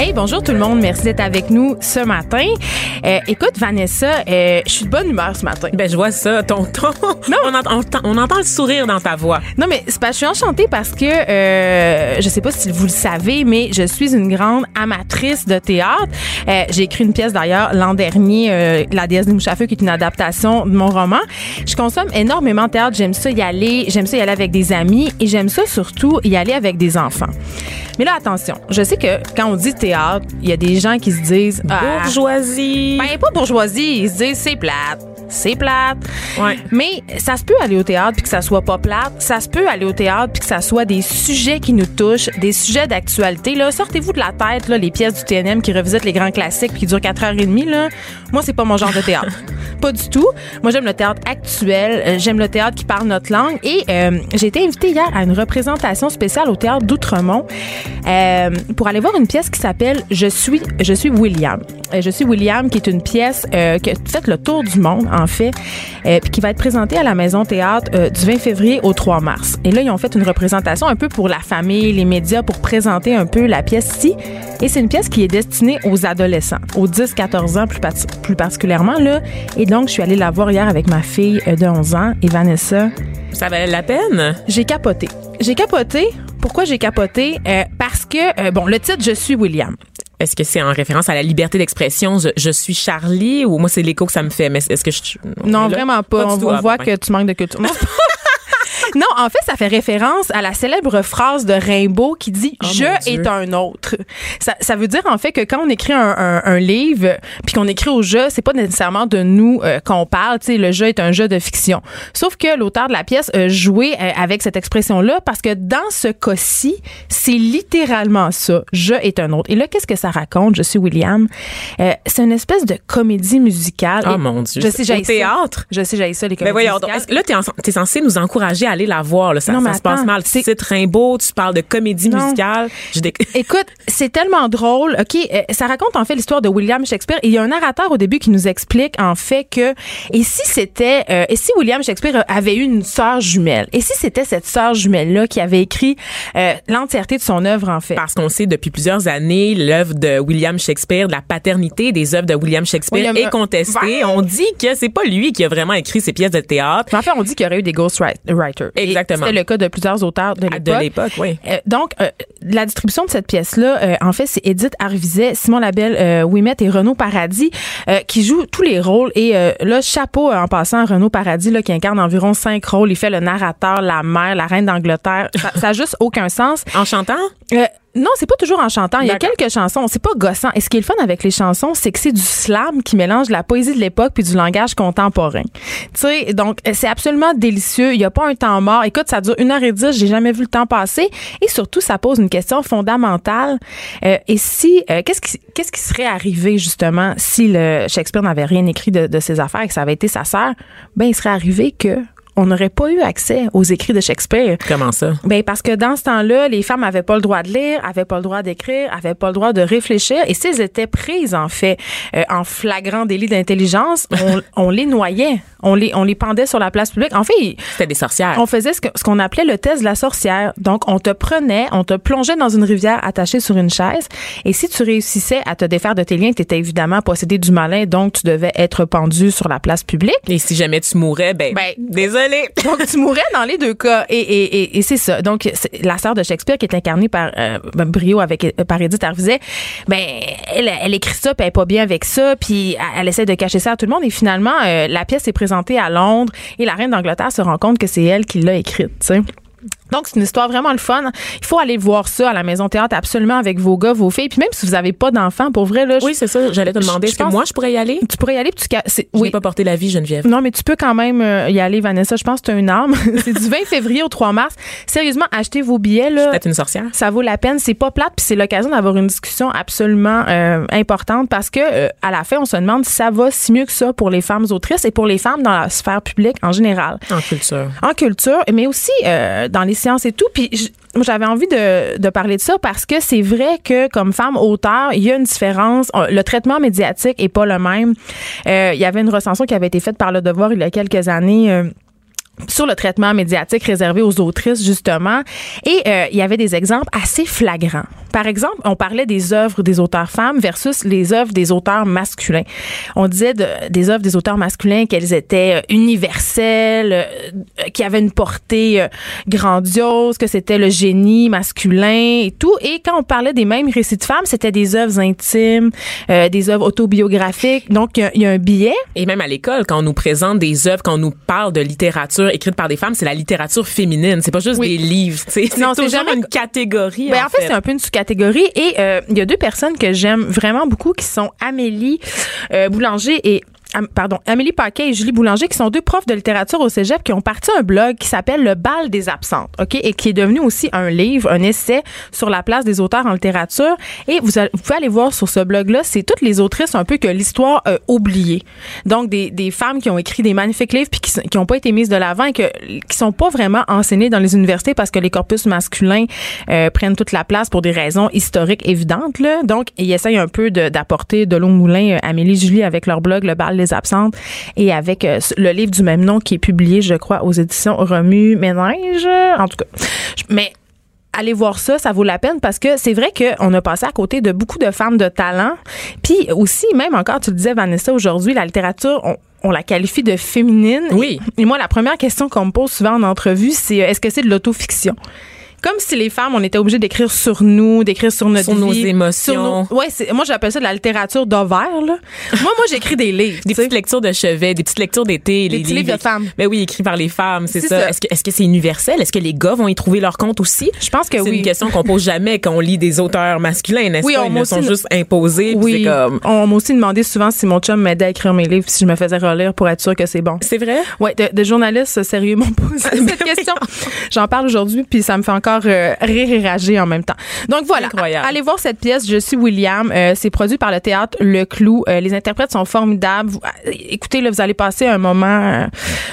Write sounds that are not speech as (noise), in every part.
Hey, bonjour tout le monde. Merci d'être avec nous ce matin. Euh, écoute, Vanessa, euh, je suis de bonne humeur ce matin. Ben, je vois ça, ton ton. Non. On, entend, on entend- on entend le sourire dans ta voix. Non, mais c'est que je suis enchantée parce que euh, je sais pas si vous le savez, mais je suis une grande amatrice de théâtre. Euh, J'ai écrit une pièce d'ailleurs l'an dernier, euh, La déesse des mouches à feu, qui est une adaptation de mon roman. Je consomme énormément de théâtre. J'aime ça y aller. J'aime ça y aller avec des amis et j'aime ça surtout y aller avec des enfants. Mais là, attention. Je sais que quand on dit théâtre, il y a des gens qui se disent Ah, Bourgeoisie. ben, pas bourgeoisie. Ils se disent, c'est plate. C'est plate. Ouais. Mais ça se peut aller au théâtre puis que ça soit pas plate. Ça se peut aller au théâtre puis que ça soit des sujets qui nous touchent, des sujets d'actualité. Là, sortez-vous de la tête, là, les pièces du TNM qui revisitent les grands classiques puis qui durent 4h30, là. Moi, c'est pas mon genre de théâtre. (laughs) pas du tout. Moi, j'aime le théâtre actuel. Euh, J'aime le théâtre qui parle notre langue. Et euh, j'ai été invitée hier à une représentation spéciale au théâtre d'Outremont euh, pour aller voir une pièce qui s'appelle Je suis je suis William. Je suis William, qui est une pièce qui a fait le tour du monde en fait, euh, puis qui va être présentée à la Maison Théâtre euh, du 20 février au 3 mars. Et là, ils ont fait une représentation un peu pour la famille, les médias, pour présenter un peu la pièce ici. Et c'est une pièce qui est destinée aux adolescents, aux 10-14 ans plus, particulièrement là. Et donc, je suis allée la voir hier avec ma fille euh, de 11 ans et Vanessa. Ça valait la peine? J'ai capoté. J'ai capoté. Pourquoi j'ai capoté? Euh, parce que, euh, bon, le titre, Je suis William. Est-ce que c'est en référence à la liberté d'expression? Je, je suis Charlie ou moi, c'est l'écho que ça me fait? Mais est-ce que je. Non, vraiment pas. on Ah, voit bon, que tu manques de culture. (laughs) Non, en fait, ça fait référence à la célèbre phrase de Rimbaud qui dit Oh, Je est un autre. Ça, ça veut dire en fait que quand on écrit un, un- un livre puis qu'on écrit au jeu, c'est pas nécessairement de nous euh, qu'on parle. Tu sais, le jeu est un jeu de fiction. Sauf que l'auteur de la pièce a joué euh, avec cette expression-là parce que dans ce cas-ci, c'est littéralement ça. Je est un autre. Et là, qu'est-ce que ça raconte? Je suis William. Euh, c'est une espèce de comédie musicale. Oh Et mon Dieu. Je sais, j'ai ça. théâtre? Je sais, j'ai ça les Ben comédies voyons, donc, musicales. là, t'es, en- t'es censé nous encourager à aller la voir. Là. Ça, Non, mais ça se passe mal. c'est- Rimbaud, tu parles de comédie Non. musicale. Je (laughs) Écoute, c'est tellement drôle. OK, euh, ça raconte en fait l'histoire de William Shakespeare. Et il y a un narrateur au début qui nous explique en fait que et si c'était euh, et si William Shakespeare avait eu une sœur jumelle? Et si c'était cette sœur jumelle là qui avait écrit euh, l'entièreté de son œuvre en fait? Parce qu'on sait depuis plusieurs années, l'œuvre de William Shakespeare, de la paternité des œuvres de William Shakespeare William- est contestée. Ouais. On dit que c'est pas lui qui a vraiment écrit ces pièces de théâtre. En fait, on dit qu'il y aurait eu des ghostwriters. Exactement. C'était le cas de plusieurs auteurs de l'époque. De l'époque, oui. Euh, donc, euh, la distribution de cette pièce-là, euh, en fait, c'est Edith Arviset, Simon Labelle, euh, Ouimet et Renaud Paradis euh, qui jouent tous les rôles. Et euh, là, chapeau euh, en passant à Renaud Paradis, là, qui incarne environ cinq rôles. Il fait le narrateur, la mère, la reine d'Angleterre. Ça, ça a juste aucun sens. En chantant? Non, c'est pas toujours en chantant. Il y a quelques chansons. C'est pas gossant. Et ce qui est le fun avec les chansons, c'est que c'est du slam qui mélange la poésie de l'époque puis du langage contemporain. Tu sais, donc c'est absolument délicieux. Il y a pas un temps mort. Écoute, ça dure une heure et dix. J'ai jamais vu le temps passer. Et surtout, ça pose une question fondamentale. Euh, et si, euh, qu'est-ce qui, qu'est-ce qui serait arrivé justement si le Shakespeare n'avait rien écrit de, de ses affaires et que ça avait été sa sœur? Ben, il serait arrivé que on n'aurait pas eu accès aux écrits de Shakespeare. Comment ça? Ben parce que dans ce temps-là, les femmes avaient pas le droit de lire, avaient pas le droit d'écrire, avaient pas le droit de réfléchir, et si elles étaient prises en fait euh, en flagrant délit d'intelligence, (laughs) on, on les noyait, on les on les pendait sur la place publique. En fait, C'était des sorcières. on faisait ce que- ce qu'on appelait le test de la sorcière. Donc, on te prenait, on te plongeait dans une rivière attachée sur une chaise. Et si tu réussissais à te défaire de tes liens, tu étais évidemment possédé du malin, donc tu devais être pendu sur la place publique. Et si jamais tu mourais, ben, Ben, désolé. (laughs) Donc, tu mourrais dans les deux cas. Et, et, et, c'est ça. Donc, la sœur de Shakespeare qui est incarnée par euh, ben, Brio avec euh, par Edith Arvizet, ben elle, écrit ça, puis elle est pas bien avec ça, puis elle, elle essaie de cacher ça à tout le monde. Et finalement, euh, la pièce est présentée à Londres et la reine d'Angleterre se rend compte que c'est elle qui l'a écrite. tu sais. Donc, c'est une histoire vraiment le fun. Il faut aller voir ça à la Maison Théâtre absolument avec vos gars, vos filles. Puis même si vous avez pas d'enfants, pour vrai, là, je- Oui, c'est ça. J'allais te demander. Est-ce que moi, je pourrais y aller? tu pourrais y aller. Puis tu, c'est- Je oui. pas porté la vie, Geneviève. Non, mais tu peux quand même euh, y aller, Vanessa. Je pense que tu as une arme. (laughs) c'est du 20 février au 3 mars. Sérieusement, achetez vos billets. Là. Peut-être une sorcière. Ça vaut la peine. C'est pas plate, puis c'est l'occasion d'avoir une discussion absolument euh, importante parce que euh, à la fin, on se demande si ça va si mieux que ça pour les femmes autrices et pour les femmes dans la sphère publique en général En culture. en culture, mais aussi euh, dans les sciences et tout. Puis j'avais envie de, parler de ça parce que c'est vrai que comme femme auteur, il y a une différence. On- Le traitement médiatique est pas le même. Euh, il y avait une recension qui avait été faite par Le Devoir il y a quelques années. euh, sur le traitement médiatique réservé aux autrices, justement. Et euh, il y avait des exemples assez flagrants. Par exemple, on parlait des œuvres des auteurs femmes versus les œuvres des auteurs masculins. On disait de- des œuvres des auteurs masculins qu'elles étaient euh, universelles, euh, qui avaient une portée euh, grandiose, que c'était le génie masculin et tout. Et quand on parlait des mêmes récits de femmes, c'était des œuvres intimes, euh, des œuvres autobiographiques. Donc, il y y, a un billet. Et même à l'école, quand on nous présente des œuvres, quand on nous parle de littérature écrite par des femmes, c'est la littérature féminine. C'est pas juste Oui. des livres. tu sais. C'est Non, c'est jamais- une catégorie. Ben, en fait, c'est un peu une sous-catégorie. Et euh, il y a deux personnes que j'aime vraiment beaucoup qui sont Amélie euh, Boulanger et pardon, Amélie Paquet et Julie Boulanger, qui sont deux profs de littérature au cégep, qui ont parti un blog qui s'appelle Le bal des absentes, OK, et qui est devenu aussi un livre, un essai sur la place des auteurs en littérature. Et vous, pouvez aller voir sur ce blog-là, c'est toutes les autrices un peu que l'histoire a oubliées. Donc, des, femmes qui ont écrit des magnifiques livres puis qui n'ont pas été mises de l'avant et que, qui sont pas vraiment enseignées dans les universités parce que les corpus masculins euh, prennent toute la place pour des raisons historiques évidentes. Là. Donc, ils essayent un peu de- d'apporter de, l'eau au moulin, euh, Amélie Julie, avec leur blog Le bal des absentes et avec euh, le livre du même nom qui est publié, je crois, aux éditions Remue Ménage. En tout cas, mais allez voir ça, ça vaut la peine parce que c'est vrai qu'on a passé à côté de beaucoup de femmes de talent. Puis aussi, même encore, tu le disais, Vanessa, aujourd'hui, la littérature, on, on la qualifie de féminine. Oui. Et moi, la première question qu'on me pose souvent en entrevue, c'est euh, est-ce que c'est de l'autofiction? Comme si les femmes, on était obligés d'écrire sur nous, d'écrire sur notre Sur nos émotions. sur nos- ouais, c'est, moi j'appelle ça de la littérature d'ovaire. Là. (laughs) moi, moi j'écris des livres. Des petites lectures de chevet, des petites lectures d'été, les petits livres de écrits- femmes. Ben oui, écrits par les femmes, c'est C'est ça. ça. Est-ce que est-ce que c'est universel? Est-ce que les gars vont y trouver leur compte aussi? Je pense que C'est oui. une question qu'on pose jamais quand on lit des auteurs masculins, n'est-ce Oui, pas? on Ils sont juste imposés. Oui, C'est comme. on m'a aussi demandé souvent si mon chum m'aidait à écrire mes livres, si je me faisais relire pour être sûr que c'est bon. C'est vrai? Ouais, de, de journalistes sérieux m'ont posé (laughs) cette question. J'en parle aujourd'hui, puis ça me fait encore euh, rire et rager en même temps. Donc voilà, Incroyable. allez voir cette pièce. Je suis William. Euh, c'est produit par le théâtre Le Clou. Euh, les interprètes sont formidables. Vous- écoutez, là, vous allez passer un moment,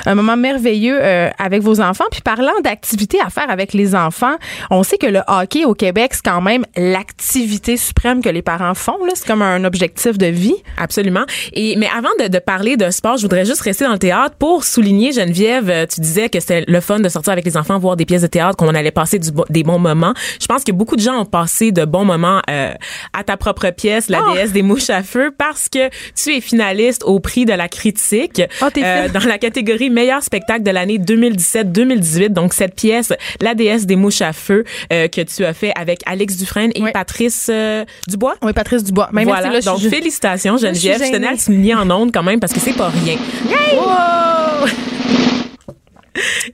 un moment merveilleux avec vos enfants. Puis parlant d'activités à faire avec les enfants, on sait que le hockey au Québec, c'est quand même l'activité suprême que les parents font. Là, c'est comme un objectif de vie. Absolument. Et mais avant de, de parler de sport, je voudrais juste rester dans le théâtre pour souligner Geneviève. Tu disais que c'était le fun de sortir avec les enfants, voir des pièces de théâtre, qu'on allait passer du des bons moments. Je pense que beaucoup de gens ont passé de bons moments euh, à ta propre pièce, la Oh! déesse des mouches à feu, parce que tu es finaliste au prix de la critique euh, Oh, fine. dans la catégorie meilleur spectacle de l'année 2017-2018. Donc cette pièce, la déesse des mouches à feu, euh, que tu as fait avec Alex Dufresne et Oui. Patrice euh, Dubois. Oui, Patrice Dubois. Mais Voilà. là, Donc, je félicitations, je Geneviève. Je tenais à le souligner en ondes quand même parce que c'est pas rien. Wow!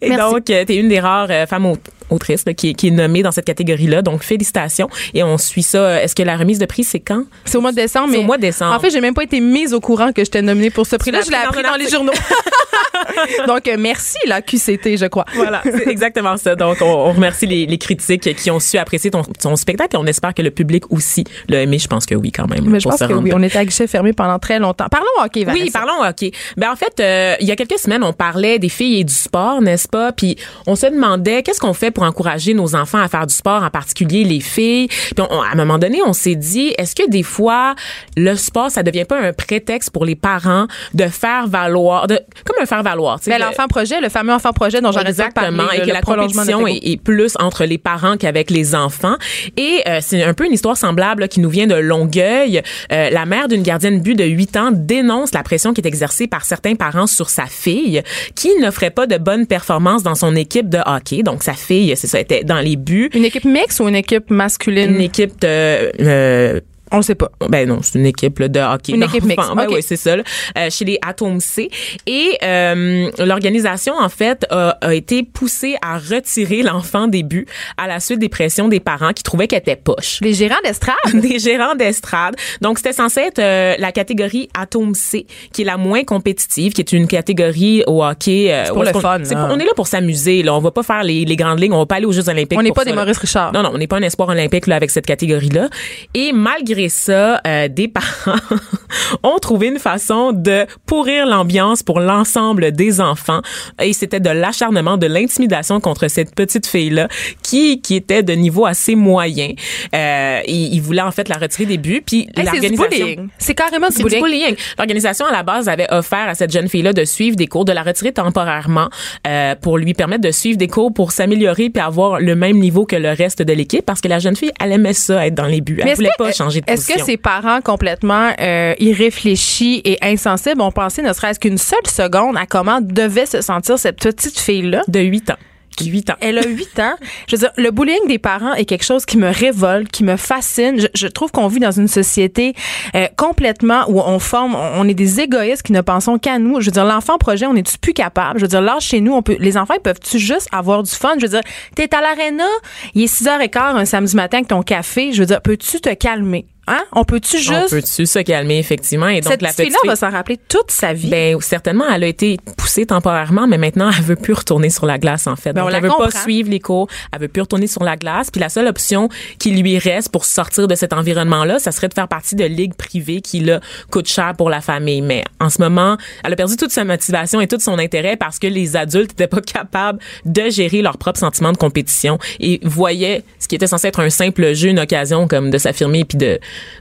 Et Merci. donc, tu es une des rares euh, femmes au- autrices là, qui, est- qui est nommée dans cette catégorie-là. Donc, félicitations. Et on suit ça. Est-ce que la remise de prix, c'est quand? C'est au mois de décembre. C'est au mois de décembre. En fait, j'ai même pas été mise au courant que j'étais nominée pour ce prix-là. Je l'ai appris dans les journaux. (laughs) Donc, merci, la QCT, je crois. (laughs) Voilà, c'est exactement ça. Donc, on, on remercie les, les critiques qui ont su apprécier ton, ton spectacle et on espère que le public aussi l'a aimé. Je pense que oui, quand même. Mais je pense se que oui, on était à guichet fermé pendant très longtemps. Parlons hockey, Vanessa. Oui, parlons hockey. Ben en fait, euh, il y a quelques semaines, on parlait des filles et du sport, n'est-ce pas? Puis on se demandait qu'est-ce qu'on fait pour pour encourager nos enfants à faire du sport, en particulier les filles. Puis on- à un moment donné, on s'est dit, est-ce que des fois, le sport, ça devient pas un prétexte pour les parents de faire valoir, de, comme un faire valoir, tu sais, Ben, l'enfant projet, le fameux enfant projet dont parler. Exactement, et le- que le la compétition est, est plus entre les parents qu'avec les enfants. Et euh, c'est un peu une histoire semblable là, qui nous vient de Longueuil. Euh, la mère d'une gardienne but de 8 ans dénonce la pression qui est exercée par certains parents sur sa fille, qui n'offrait pas de bonnes performances dans son équipe de hockey. Donc sa fille, c'est ça, était dans les buts. Une équipe mixte ou une équipe masculine? Une équipe de euh, On le sait pas. ben non, c'est une équipe là, de hockey. Une (laughs) équipe mixte, Ben oui, c'est ça. là. Euh, chez les Atomes C. Et euh, l'organisation, en fait, a, a été poussée à retirer l'enfant des buts à la suite des pressions des parents qui trouvaient qu'elle était poche. Les gérants d'estrade? (laughs) Des gérants d'estrade. Donc, c'était censé être euh, la catégorie Atome C, qui est la moins compétitive, qui est une catégorie au hockey. euh, pour le qu'on- fun, pour- on est là pour s'amuser. Là. On va pas faire les, les grandes lignes. On va pas aller aux Jeux olympiques. On n'est pas ça, des. Maurice Richard. Non, non, on n'est pas un espoir olympique là, avec cette catégorie-là. Et malgré ça, euh, des parents (laughs) ont trouvé une façon de pourrir l'ambiance pour l'ensemble des enfants. Et c'était de l'acharnement, de l'intimidation contre cette petite fille-là qui, qui était de niveau assez moyen. Euh, ils, voulaient en fait la retirer des buts. Puis Hey, l'organisation... C'est carrément du bullying. bullying. L'organisation à la base avait offert à cette jeune fille-là de suivre des cours, de la retirer temporairement euh, pour lui permettre de suivre des cours pour s'améliorer puis avoir le même niveau que le reste de l'équipe parce que la jeune fille, elle aimait ça être dans les buts. Elle voulait que- pas changer de Est-ce que ces parents complètement euh, irréfléchis et insensibles ont pensé ne serait-ce qu'une seule seconde à comment devait se sentir cette petite fille-là? de 8 ans. 8 ans. Elle a (laughs) 8 ans. Je veux dire, le bullying des parents est quelque chose qui me révolte, qui me fascine. Je, je trouve qu'on vit dans une société euh, complètement où on forme, on est des égoïstes qui ne pensons qu'à nous. Je veux dire, l'enfant projet, on est-tu plus capable? Je veux dire, là, chez nous, on peut, les enfants, ils peuvent-tu juste avoir du fun? Je veux dire, t'es à l'aréna, il est 6h15 un samedi matin avec ton café. Je veux dire, peux-tu te calmer? Hein? On peut-tu On juste... peut-tu se calmer effectivement? Et donc cette la petite fille-là fille, va s'en rappeler toute sa vie. Ben certainement, elle a été poussée temporairement, mais maintenant elle veut plus retourner sur la glace en fait. Ben, on Donc la elle veut comprend. pas suivre les cours, elle veut plus retourner sur la glace. Puis la seule option qui lui reste pour sortir de cet environnement-là, ça serait de faire partie de ligues privées qui là coûtent cher pour la famille. Mais en ce moment, elle a perdu toute sa motivation et tout son intérêt parce que les adultes n'étaient pas capables de gérer leurs propres sentiments de compétition et voyaient ce qui était censé être un simple jeu, une occasion comme de s'affirmer puis de,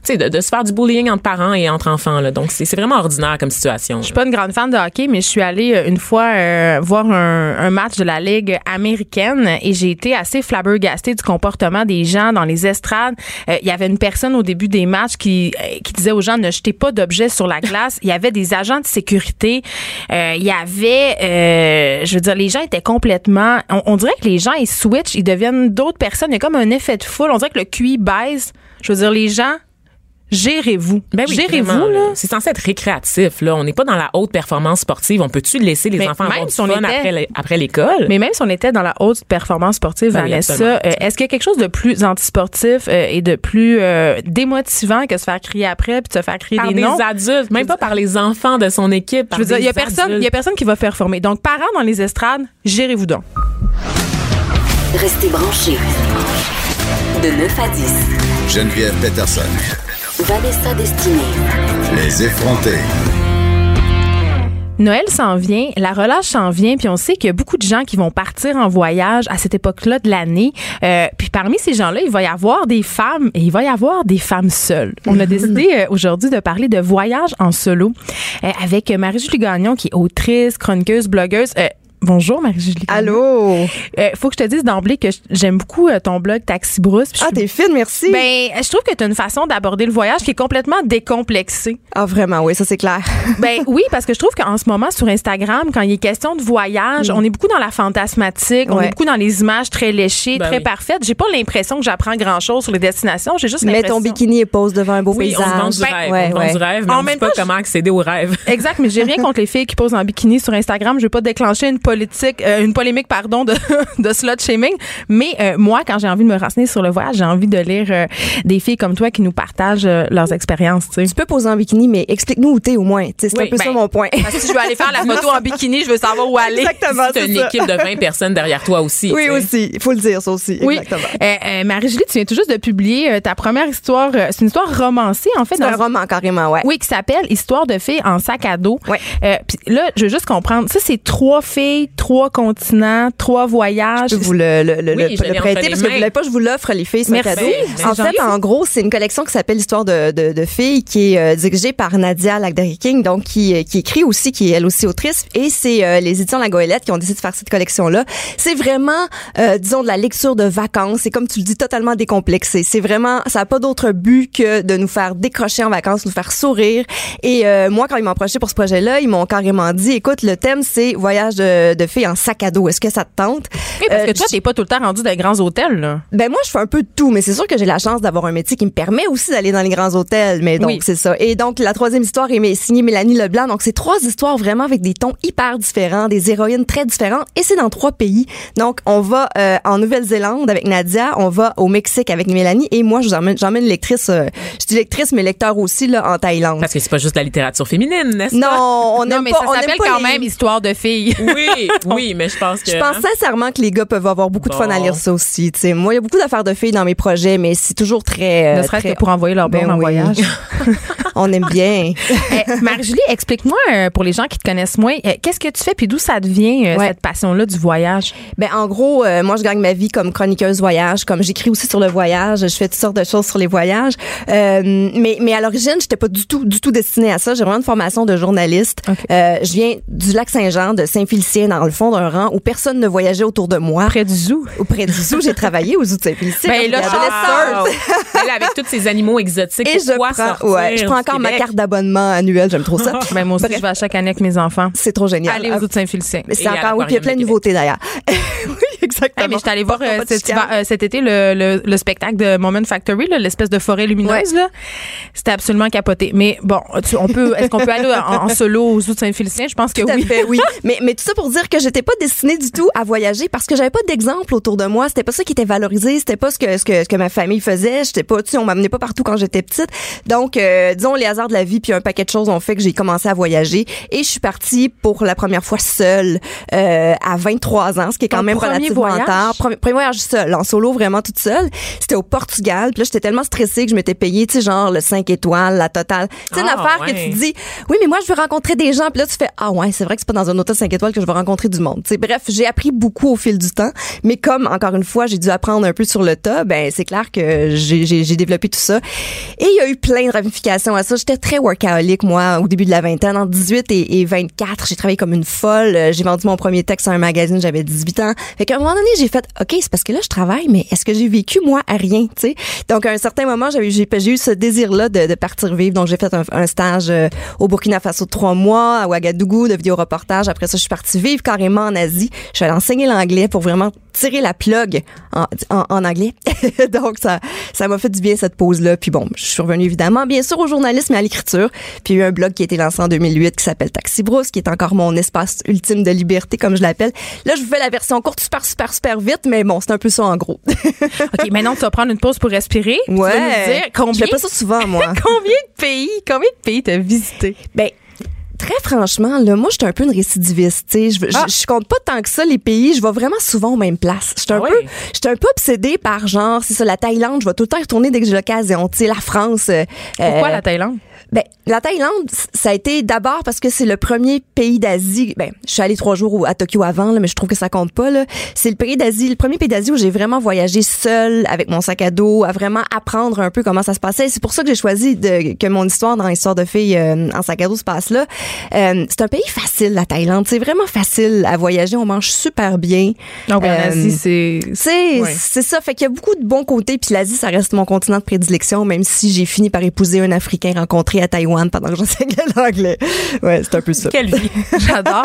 de, de se faire du bullying entre parents et entre enfants. Là. Donc c'est vraiment ordinaire comme situation. Je suis pas une grande fan de hockey, mais je suis allée euh, une fois euh, voir un, un match de la Ligue américaine et j'ai été assez flabbergastée du comportement des gens dans les estrades. Euh, Il y avait une personne au début des matchs qui, euh, qui disait aux gens ne jetez pas d'objets sur la (laughs) glace. Il y avait des agents de sécurité. Il y avait, je veux dire, les gens étaient complètement... On, on dirait que les gens, ils switchent, ils deviennent d'autres personnes. Il y a comme un effet de foule. On dirait que le QI baisse. Je veux dire, les gens... Gérez-vous. Ben oui, Gérez-vous, là. C'est censé être récréatif, là. On n'est pas dans la haute performance sportive. On peut-tu laisser les Mais enfants même avoir du si on fun était- après, l'école? Mais même si on était dans la haute performance sportive, Ben Vanessa, euh, est-ce qu'il y a quelque chose de plus antisportif euh, et de plus euh, démotivant que se faire crier après puis de se faire crier par des des noms? adultes, même pas par les enfants de son équipe. Je veux dire, il y a personne, il y a personne qui va faire former. Donc, parents dans les estrades, gérez-vous donc. Restez branchés. De 9 à 10. Geneviève Peterson. Vanessa Destinée. Les effrontés. Noël s'en vient, la relâche s'en vient, puis on sait qu'il y a beaucoup de gens qui vont partir en voyage à cette époque-là de l'année. Euh, puis parmi ces gens-là, il va y avoir des femmes et il va y avoir des femmes seules. On a (laughs) décidé euh, aujourd'hui de parler de voyage en solo euh, avec Marie-Julie Gagnon, qui est autrice, chroniqueuse, blogueuse. Euh, Bonjour Marie-Julie. Allô? Euh, faut que je te dise d'emblée que j'aime beaucoup euh, ton blog Taxi Brousse. Ah, t'es fine, merci. ben, je trouve que tu as une façon d'aborder le voyage qui est complètement décomplexée. Ah, vraiment, oui, ça c'est clair. (laughs) Ben oui, parce que je trouve qu'en ce moment sur Instagram, quand il est question de voyage, on est beaucoup dans la fantasmatique, on Mm. Est beaucoup dans les images très léchées, Ben très oui. parfaites. J'ai pas l'impression que j'apprends grand chose sur les destinations. J'ai juste Mets l'impression. ton bikini et pose devant un beau Oui, on paysage. se vend du Ben, rêve. ouais, on se ouais. du rêve, mais En on même pas temps, comment accéder au rêve. Exact, mais j'ai rien contre les filles qui posent en bikini sur Instagram. Je vais pas déclencher une politique, euh, une polémique, pardon, de, (laughs) de slut shaming. Mais euh, moi, quand j'ai envie de me renseigner sur le voyage, j'ai envie de lire euh, des filles comme toi qui nous partagent euh, leurs expériences. Tu sais. Tu peux poser en bikini, mais explique-nous où t'es au moins. Tu sais, C'est Oui, un peu ça ben, mon point. Parce que si je veux aller faire la (laughs) photo en bikini, je veux savoir où aller. Exactement, C'est c'est une ça. équipe de 20 personnes derrière toi aussi. Oui, tu sais. aussi. Il faut le dire, ça aussi. Oui. Exactement. Euh, euh, Marie-Julie, tu viens tout juste de publier euh, ta première histoire. euh, c'est une histoire romancée, en fait. C'est un roman, carrément, ouais. Oui, qui s'appelle Histoire de filles en sac à dos. Ouais. Euh, Puis là, je veux juste comprendre. Ça, c'est trois filles trois continents, trois voyages. Je peux vous le, le, le, Oui, le- prêter parce que vous l'avez pas, je vous l'offre, les filles, Merci. cadeau. En fait, en gros, c'est une collection qui s'appelle l'histoire de, de, de filles qui est euh, dirigée par Nadia Lagdari King, donc qui, euh, qui écrit aussi, qui est elle aussi autrice. Et c'est euh, les éditions La Goélette qui ont décidé de faire cette collection-là. C'est vraiment, euh, disons, de la lecture de vacances. C'est comme tu le dis, totalement décomplexé. C'est vraiment, ça n'a pas d'autre but que de nous faire décrocher en vacances, nous faire sourire. Et euh, moi, quand ils m'ont approché pour ce projet-là, ils m'ont carrément dit, écoute, le thème, c'est voyage de, de filles en sac à dos. Est-ce que ça te tente? Oui, parce que Euh, toi, t'es pas tout le temps rendu dans les grands hôtels, là. ben moi, je fais un peu de tout, mais c'est sûr que j'ai la chance d'avoir un métier qui me permet aussi d'aller dans les grands hôtels. Mais donc, Oui. c'est ça. Et donc, la troisième histoire est signée Mélanie Leblanc. Donc, c'est trois histoires vraiment avec des tons hyper différents, des héroïnes très différentes. Et c'est dans trois pays. Donc, on va euh, en Nouvelle-Zélande avec Nadia, on va au Mexique avec Mélanie, et moi, je vous emmène, j'emmène une lectrice, euh, je dis lectrice, mais lecteur aussi, là, en Thaïlande. Parce que c'est pas juste la littérature féminine, n'est-ce pas? Non, on Non, mais pas, ça s'appelle quand les- même Histoire de filles. Oui, (laughs) (laughs) oui, mais je pense que. Je pense sincèrement que les gars peuvent avoir beaucoup de fun à lire ça aussi. Moi, il y a beaucoup d'affaires de filles dans mes projets, mais c'est toujours très. ne euh, serait-ce très- que pour envoyer leur Ben en oui. voyage. (laughs) On aime bien. (laughs) Eh, Marie-Julie, explique-moi, euh, pour les gens qui te connaissent moins, euh, qu'est-ce que tu fais puis d'où ça devient, Ouais. cette passion-là du voyage? Ben en gros, euh, moi je gagne ma vie comme chroniqueuse voyage, comme j'écris aussi sur le voyage, je fais toutes sortes de choses sur les voyages. Euh, mais mais à l'origine, j'étais pas du tout du tout destinée à ça. J'ai vraiment une formation de journaliste. Euh, je viens du lac Saint-Jean, de Saint-Félicien, dans le fond d'un rang où personne ne voyageait autour de moi. Près du zoo. Auprès du zoo, j'ai travaillé au zoo de Saint-Félicien. Ben quand (laughs) là, adolescente. Elle, avec tous ces animaux exotiques, Et je prends, ouais, je prends encore ma carte d'abonnement annuelle, j'aime trop ça. (laughs) Ben, moi aussi, Bref. je vais à chaque année avec mes enfants. C'est trop génial. Aller au zoo de Saint-Félicien. C'est encore, oui, puis il y a plein de nouveautés d'ailleurs. (laughs) exactement. Hey, mais je suis allée voir euh, cet, euh, cet été le, le, le spectacle de Moment Factory, l'espèce de forêt lumineuse. là. C'était absolument capoté. Mais bon, tu- on peut, est-ce qu'on peut aller en, en solo au zoo de Saint-Félicien? Je pense que Tout à oui. fait, oui. (laughs) Mais, mais tout ça pour dire que j'étais pas destinée du tout à voyager parce que j'avais pas d'exemple autour de moi. C'était pas ça qui était valorisé. C'était pas ce que, ce que, ce que ma famille faisait. J'étais pas, tu sais, on m'amenait pas partout quand j'étais petite. Donc, euh, disons, les hasards de la vie puis un paquet de choses ont fait que j'ai commencé à voyager et je suis partie pour la première fois seule, euh, à 23 ans, ce qui est quand Ton même relativement voyage? Premier, premier voyage seul, en solo, vraiment toute seule. C'était au Portugal. Puis là, j'étais tellement stressée que je m'étais payée, tu sais, genre le 5 étoiles, la totale. C'est une Ah, affaire que tu dis, oui, mais moi, je veux rencontrer des gens. Puis là, tu fais, ah ouais, c'est vrai que c'est pas dans un hôtel 5 étoiles que je vais rencontrer du monde. Tu sais, bref, j'ai appris beaucoup au fil du temps. Mais comme, encore une fois, j'ai dû apprendre un peu sur le tas, ben, c'est clair que j'ai, développé tout ça. Et il y a eu plein de ramifications à ça. J'étais très workaholic, moi, au début de la vingtaine. Entre 18 et, et 24, j'ai travaillé comme une folle. J'ai vendu mon premier texte à un magazine, j'avais 18 ans. Fait qu'à un moment donné, j'ai fait, OK, c'est parce que là, je travaille, mais est-ce que j'ai vécu, moi, à rien, tu sais? Donc, à un certain moment, j'ai, eu ce désir-là de, de partir vivre. Donc, j'ai fait un, un stage euh, au Burkina Faso de trois mois, à Ouagadougou, de vidéo-reportage. Après ça, je suis partie vivre carrément en Asie. Je suis allée enseigner l'anglais pour vraiment tirer la plug en, en, en anglais. (laughs) Donc, ça, ça m'a fait du bien, cette pause-là. Puis bon, je suis revenue évidemment, bien sûr, au journalisme et à l'écriture. Puis il y a eu un blog qui a été lancé en 2008 qui s'appelle Taxi Brousse, qui est encore mon espace ultime de liberté, comme je l'appelle. Là, je vous fais la version courte super, super, super vite, mais bon, c'est un peu ça en gros. (laughs) OK, maintenant, tu vas prendre une pause pour respirer. puis Tu vas nous dire Je combien, fais pas ça souvent, moi. (laughs) combien de pays, combien de pays t'as visité? Ben, très franchement, là, moi, j'étais un peu une récidiviste. Je, je- Ah. je compte pas tant que ça les pays. Je vais vraiment souvent aux mêmes places. J'étais un Ah ouais? peu, j'étais un peu obsédée par genre, c'est ça, la Thaïlande. Je vais tout le temps y retourner dès que j'ai l'occasion. Tu sais, la France. euh, Pourquoi euh, la Thaïlande? Ben, la Thaïlande, ça a été d'abord parce que c'est le premier pays d'Asie. Ben, je suis allée trois jours à Tokyo avant, là, mais je trouve que ça compte pas. C'est le pays d'Asie, le premier pays d'Asie où j'ai vraiment voyagé seule avec mon sac à dos, à vraiment apprendre un peu comment ça se passait. C'est pour ça que j'ai choisi de, que mon histoire dans l'histoire de filles euh, en sac à dos se passe là. Euh, c'est un pays facile, la Thaïlande. C'est vraiment facile à voyager. On mange super bien. Donc, en Euh, Asie, c'est. C'est Ouais. c'est ça. Fait qu'il y a beaucoup de bons côtés. Puis l'Asie, ça reste mon continent de prédilection, même si j'ai fini par épouser un Africain rencontré à Taïwan pendant que j'enseignais (laughs) l'anglais. Ouais, c'est un peu ça. Quelle vie. (laughs) J'adore.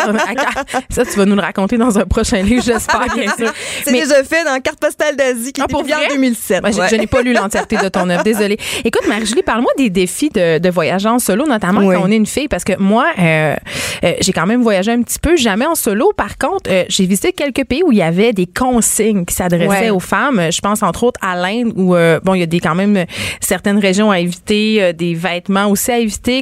Ça, tu vas nous le raconter dans un prochain livre, j'espère, bien sûr. C'est Mais- déjà fait dans Carte postale d'Asie qui Ah, est pour en vrai? 2007. Moi, j'ai- Ouais. Je n'ai pas lu l'entièreté de ton œuvre, désolée. Écoute, Marie-Julie, parle-moi des défis de, de voyager en solo, notamment Oui. quand on est une fille, parce que moi, euh, euh, j'ai quand même voyagé un petit peu, jamais en solo. Par contre, euh, j'ai visité quelques pays où il y avait des consignes qui s'adressaient Ouais. aux femmes. Je pense entre autres à l'Inde, où bon, il y a des quand même certaines régions à éviter, des vêtements aussi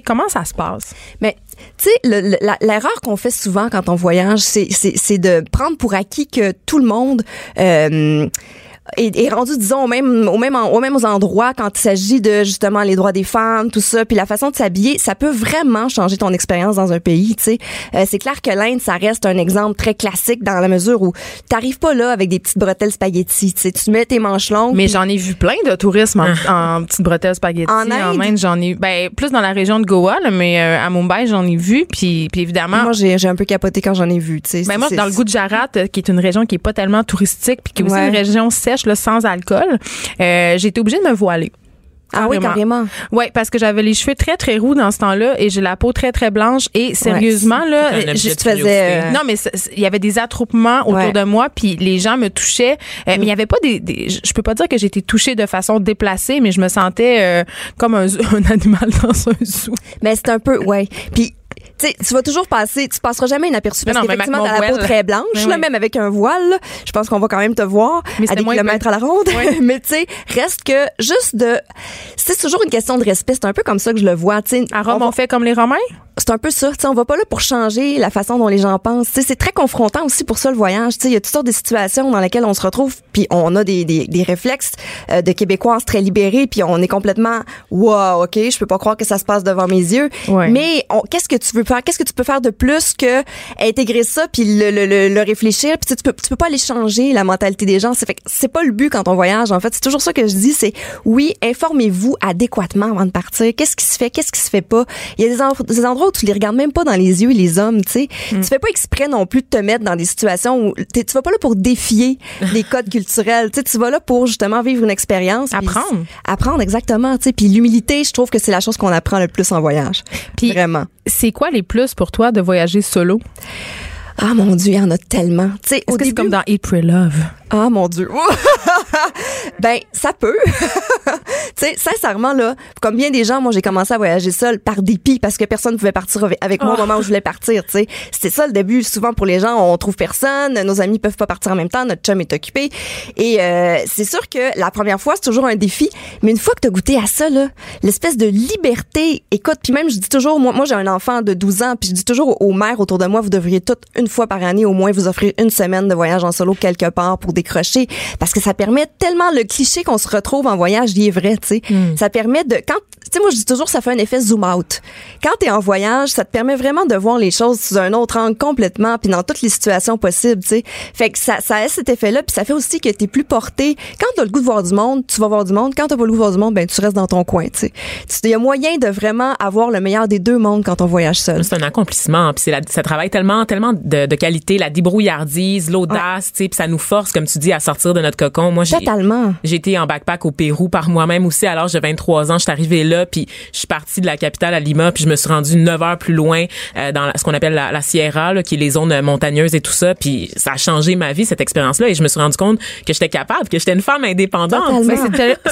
Comment ça se passe? Mais tu sais, l'erreur qu'on fait souvent quand on voyage, c'est de prendre pour acquis que tout le monde euh, est, est rendu, disons, au même, au même, au même endroit quand il s'agit de justement les droits des femmes, tout ça, puis la façon de s'habiller, ça peut vraiment changer ton expérience dans un pays. Tu sais, euh, c'est clair que l'Inde, ça reste un exemple très classique dans la mesure où t'arrives pas là avec des petites bretelles spaghetti. Tu sais, tu mets tes manches longues. Mais j'en ai vu plein de tourisme en, en petites bretelles spaghetti. En Inde? j'en ai ben plus dans la région de Goa, là, mais euh, à Mumbai, j'en ai vu. Puis, puis évidemment, moi, j'ai j'ai un peu capoté quand j'en ai vu. Tu sais, ben moi, dans le Gujarat, euh, qui est une région qui est pas tellement touristique, puis qui est aussi Ouais. une région sèche, là, sans alcool, euh, j'ai été obligée de me voiler. Ah oui, carrément. Oui, parce que j'avais les cheveux très, très roux dans ce temps-là et j'ai la peau très, très blanche. Et sérieusement, là, je- faisais, euh, non, mais il y avait des attroupements autour Ouais. de moi, puis les gens me touchaient. Euh, Mais il y avait pas des, des- Je peux pas dire que j'ai été touchée de façon déplacée, mais je me sentais euh, comme un, (laughs) un animal dans un zoo. Mais c'est un peu, ouais. Puis, sais, tu vas toujours passer, tu passeras jamais inaperçu parce qu'effectivement, t'as la peau très blanche, Mais là, même avec un voile, je pense qu'on va quand même te voir Mais à des kilomètres à la ronde. Oui. (laughs) Mais tu sais, reste que juste de, c'est toujours une question de respect. C'est un peu comme ça que je le vois. Tu sais, À Rome, on fait comme les Romains? c'est un peu ça. Tu sais, on va pas là pour changer la façon dont les gens pensent. Tu sais, c'est très confrontant aussi pour ça le voyage. Tu sais, il y a toutes sortes de situations dans lesquelles on se retrouve, puis on a des, des, des réflexes euh, de Québécoises très libérés, puis on est complètement wow, ok, je peux pas croire que ça se passe devant mes yeux. Ouais. Mais qu'est-ce que tu veux faire? Qu'est-ce que tu peux faire de plus que intégrer ça puis le, le, le, le réfléchir? Puis tu sais, tu peux tu peux pas aller changer la mentalité des gens. C'est fait c'est pas le but quand on voyage. En fait, c'est toujours ça que je dis. C'est oui, informez-vous adéquatement avant de partir. Qu'est-ce qui se fait? Qu'est-ce qui se fait pas? Il y a des, en- des endroits où tu les regardes même pas dans les yeux les hommes. Tu sais, tu fais pas exprès non plus de te mettre dans des situations où tu vas pas là pour défier (laughs) les codes culturels. Tu sais, tu vas là pour justement vivre une expérience. Apprendre. Apprendre exactement. Tu sais, puis l'humilité, je trouve que c'est la chose qu'on apprend le plus en voyage. Puis- Vraiment. C'est quoi les plus pour toi de voyager solo? Ah mon dieu, il y en a tellement. Est-ce que c'est comme dans Eat, Pray, Love? Ah mon dieu. (laughs) ben ça peut. (laughs) tu sais, sincèrement là, comme bien des gens, moi j'ai commencé à voyager seule par dépit parce que personne ne pouvait partir avec- moi au moment où je voulais partir. Tu sais, c'était ça le début. Souvent pour les gens, on trouve personne, nos amis peuvent pas partir en même temps, notre chum est occupé. Et euh, c'est sûr que la première fois c'est toujours un défi, mais une fois que t'as goûté à ça là, l'espèce de liberté. Écoute, puis même je dis toujours, moi, moi j'ai un enfant de 12 ans, puis je dis toujours aux mères autour de moi, vous devriez toutes une fois par année au moins vous offrir une semaine de voyage en solo quelque part pour décrocher, parce que ça permet tellement le cliché qu'on se retrouve en voyage, il est vrai, tu sais. Ça permet de quand, tu sais, moi je dis toujours ça fait un effet zoom out. Quand t'es en voyage, ça te permet vraiment de voir les choses sous un autre angle complètement, puis dans toutes les situations possibles, tu sais. Fait que ça, ça a cet effet-là, puis ça fait aussi que t'es plus porté. Quand t'as le goût de voir du monde, tu vas voir du monde. Quand t'as pas le goût de voir du monde, ben tu restes dans ton coin, tu sais. Tu- Il y a moyen de vraiment avoir le meilleur des deux mondes quand on voyage seul. C'est un accomplissement, puis ça travaille tellement, tellement de, de qualité, la débrouillardise, l'audace, tu sais, puis ça nous force, comme tu dis, à sortir de notre cocon. Moi, j'ai Totalement. j'ai été en backpack au Pérou par moi-même aussi à l'âge de 23 ans. Je suis arrivée là, puis je suis partie de la capitale à Lima, puis je me suis rendue 9 heures plus loin euh, dans la- ce qu'on appelle la, la Sierra, là, qui est les zones montagneuses et tout ça. Puis ça a changé ma vie, cette expérience-là, et je me suis rendu compte que j'étais capable, que j'étais une femme indépendante.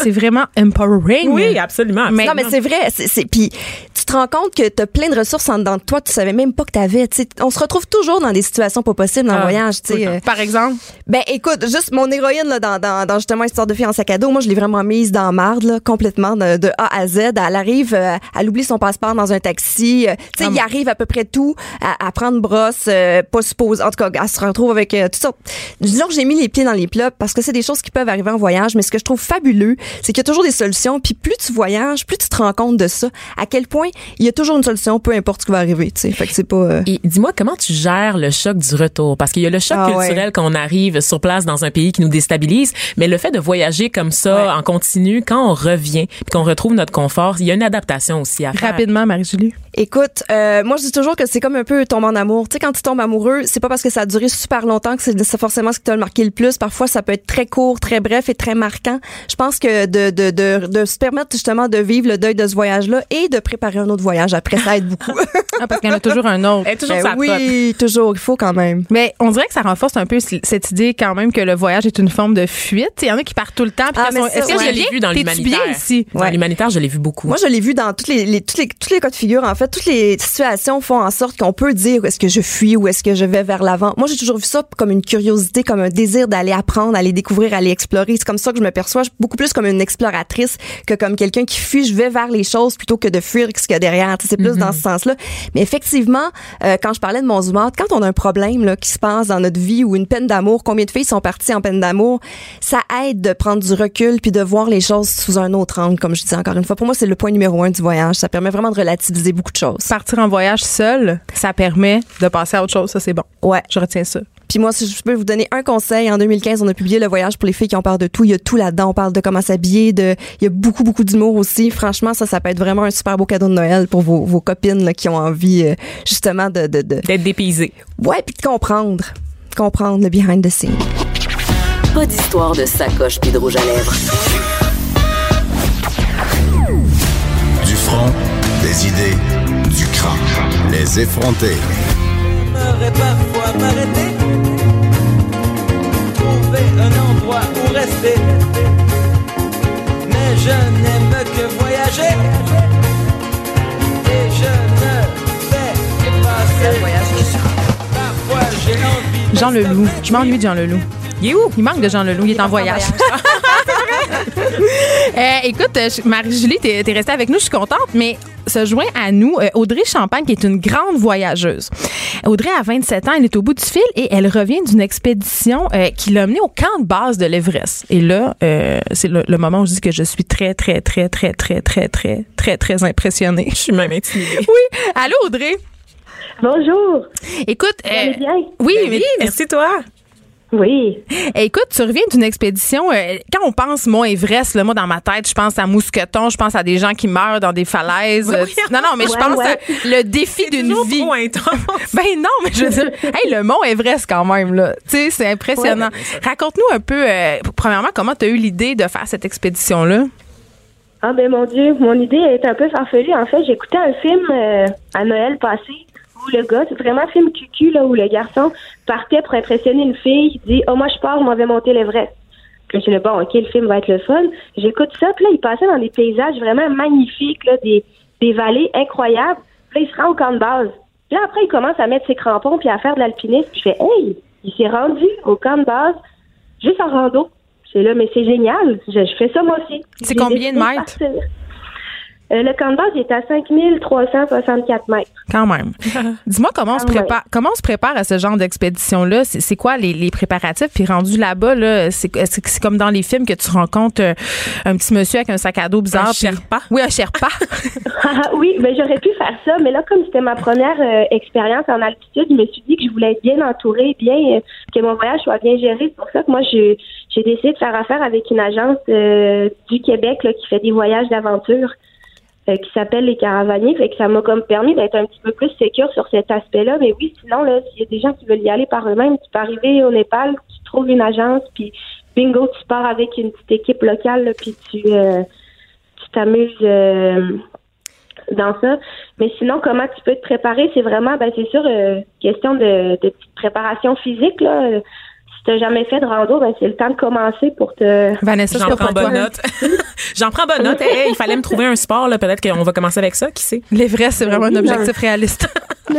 C'est- vraiment empowering. Oui, absolument. Mais- non, mais c'est vrai. C'est, puis tu te rends compte que t'as plein de ressources en dedans de toi, tu savais même pas que t'avais. Tu sais, on se retrouve toujours dans des situations pas possibles dans le Ah, voyage. Tu le euh, Par exemple, Ben écoute, juste mon héroïne là, dans, dans, dans justement Histoire de fille en sac à dos, moi je l'ai vraiment mise dans marde là, complètement de, de A à Z. Elle arrive, euh, elle oublie son passeport dans un taxi. euh, tu sais, Ah, il arrive à peu près tout à, à prendre brosse, euh, pas suppose. En tout cas, elle se retrouve avec euh, toutes sortes. Disons que j'ai mis les pieds dans les plats parce que c'est des choses qui peuvent arriver en voyage. Mais ce que je trouve fabuleux, c'est qu'il y a toujours des solutions. Puis plus tu voyages, plus tu te rends compte de ça. À quel point il y a toujours une solution, peu importe ce qui va arriver. Tu sais, fait que c'est pas. euh, Et dis-moi, comment tu gères le choc du retour? Parce qu'il y a le choc Ah culturel quand on arrive sur place dans un pays qui nous déstabilise, mais le fait de voyager comme ça en continu, quand on revient puis qu'on retrouve notre confort, il y a une adaptation aussi à faire. rapidement, Marie-Julie. Écoute, euh, moi je dis toujours que c'est comme un peu tomber en amour. Tu sais, quand tu tombes amoureux, c'est pas parce que ça a duré super longtemps que c'est forcément ce qui t'a marqué le plus. Parfois, ça peut être très court, très bref et très marquant. Je pense que de, de, de, de se permettre justement de vivre le deuil de ce voyage-là et de préparer un autre voyage après, ça aide beaucoup. (laughs) Ah, parce qu'il y en a toujours un autre. Est toujours Ben oui, toujours, il faut quand même. Mais on dirait que ça renforce un peu cette idée quand même que le voyage est une forme de fuite. Il y en a qui partent tout le temps. Ah, Est-ce que Moi, je l'ai vu dans l'humanitaire? ici? Dans Ouais. l'humanitaire, je l'ai vu beaucoup. Moi, je l'ai vu dans toutes les, les, tous les, tous les cas de figure. En fait, toutes les situations font en sorte qu'on peut dire est-ce que je fuis ou est-ce que je vais vers l'avant. Moi, j'ai toujours vu ça comme une curiosité, comme un désir d'aller apprendre, d'aller découvrir, d'aller explorer. C'est comme ça que je me perçois, beaucoup plus comme une exploratrice que comme quelqu'un qui fuit. Je vais vers les choses plutôt que de fuir ce qu'il y a derrière. C'est plus dans ce sens-là. Mais effectivement, euh, quand je parlais de mon zoom quand on a un problème là, qui se passe dans notre vie ou une peine d'amour, combien de filles sont partie en peine d'amour, ça aide de prendre du recul puis de voir les choses sous un autre angle, comme je dis encore une fois. Pour moi, c'est le point numéro un du voyage. Ça permet vraiment de relativiser beaucoup de choses. Partir en voyage seul, ça permet de passer à autre chose. Ça, c'est bon. Ouais. Je retiens ça. Puis moi, si je peux vous donner un conseil, en 2015, on a publié le voyage pour les filles qui ont peur de tout. Il y a tout là-dedans. On parle de comment s'habiller, de, il y a beaucoup, beaucoup d'humour aussi. Franchement, ça, ça peut être vraiment un super beau cadeau de Noël pour vos, vos copines là, qui ont envie euh, justement de, de, de D'être dépaysé. ouais, puis de comprendre, comprendre le behind the scenes. Pas d'histoire de sacoche puis de rouge à lèvres. Du front, des idées, du crâne. Les effronter. J'aimerais parfois m'arrêter, trouver un endroit où rester. Mais je n'aime que voyager. Et je ne fais que passer. Parfois j'ai envie de Jean Leloup. Je m'ennuie de Jean Leloup. Il est où? Il manque de Jean Leloup. Il est en voyage. (laughs) Euh, écoute, euh, Marie-Julie, t'es es restée avec nous. Je suis contente, mais se joint à nous euh, Audrey Champagne, qui est une grande voyageuse. Audrey a 27 ans, elle est au bout du fil et elle revient d'une expédition euh, qui l'a menée au camp de base de l'Everest. Et là, euh, c'est le, le moment où je dis que je suis très, très, très, très, très, très, très, très, très impressionnée. Je suis même intimidée. (laughs) Oui. Allô, Audrey? Bonjour. Écoute, euh, bien? oui, Ben mais oui, merci toi. Oui. Écoute, tu reviens d'une expédition. euh, quand on pense Mont Everest, là, moi, dans ma tête, je pense à Mousqueton, je pense à des gens qui meurent dans des falaises. Oui, oui. non, non, mais je Ouais, pense ouais. à le défi d'une Toujours vie. trop intense. (laughs) Ben non, mais je veux dire, hey, le Mont Everest quand même, là. Tu sais, c'est impressionnant. Raconte-nous un peu, euh, premièrement, comment tu as eu l'idée de faire cette expédition-là? Ah ben mon Dieu, mon idée est un peu farfelue. En fait, j'écoutais un film euh, à Noël passé où le gars, c'est vraiment un film cucu là où le garçon partait pour impressionner une fille, il dit "Oh moi je pars, je m'en vais monter l'Everest." Puis je dis bon, OK, le film va être le fun. J'écoute ça, puis là il passait dans des paysages vraiment magnifiques là, des des vallées incroyables. Puis là il se rend au camp de base. Puis là après il commence à mettre ses crampons puis à faire de l'alpinisme. Puis je fais "Hey, il s'est rendu au camp de base juste en rando." C'est là, mais c'est génial. Je, je fais ça moi aussi. C'est combien de mètres? Euh, le camp de base est à 5364 mètres. Quand même. (laughs) Dis-moi comment on se ouais. prépare, comment on se prépare à ce genre d'expédition-là? C'est c'est quoi les, les préparatifs? Puis rendu là-bas, là, c'est c'est- c'est comme dans les films que tu rencontres euh, un petit monsieur avec un sac à dos bizarre. Un puis- Sherpa? Oui, un Sherpa. (laughs) Ah, oui, mais j'aurais pu faire ça, mais là, comme c'était ma première euh, expérience en altitude, je me suis dit que je voulais être bien entourée, bien euh, que mon voyage soit bien géré. C'est pour ça que moi, je- j'ai décidé de faire affaire avec une agence euh, du Québec là, qui fait des voyages d'aventure. Qui s'appelle les caravaniers, fait que ça m'a comme permis d'être un petit peu plus sécure sur cet aspect-là. Mais oui, sinon, là, s'il y a des gens qui veulent y aller par eux-mêmes, tu peux arriver au Népal, tu trouves une agence, puis bingo, tu pars avec une petite équipe locale, là, puis tu euh, t'amuses euh, dans ça. Mais sinon, comment tu peux te préparer, c'est vraiment, ben c'est sûr, euh, question de, de petite préparation physique. Là. Si t'as jamais fait de rando, ben c'est le temps de commencer pour te. Vanessa, J'en prends bonne note. (laughs) J'en prends bonne note. Hey, il fallait me trouver un sport, là. Peut-être qu'on va commencer avec ça, qui sait? L'Everest, c'est vraiment un objectif réaliste. (laughs)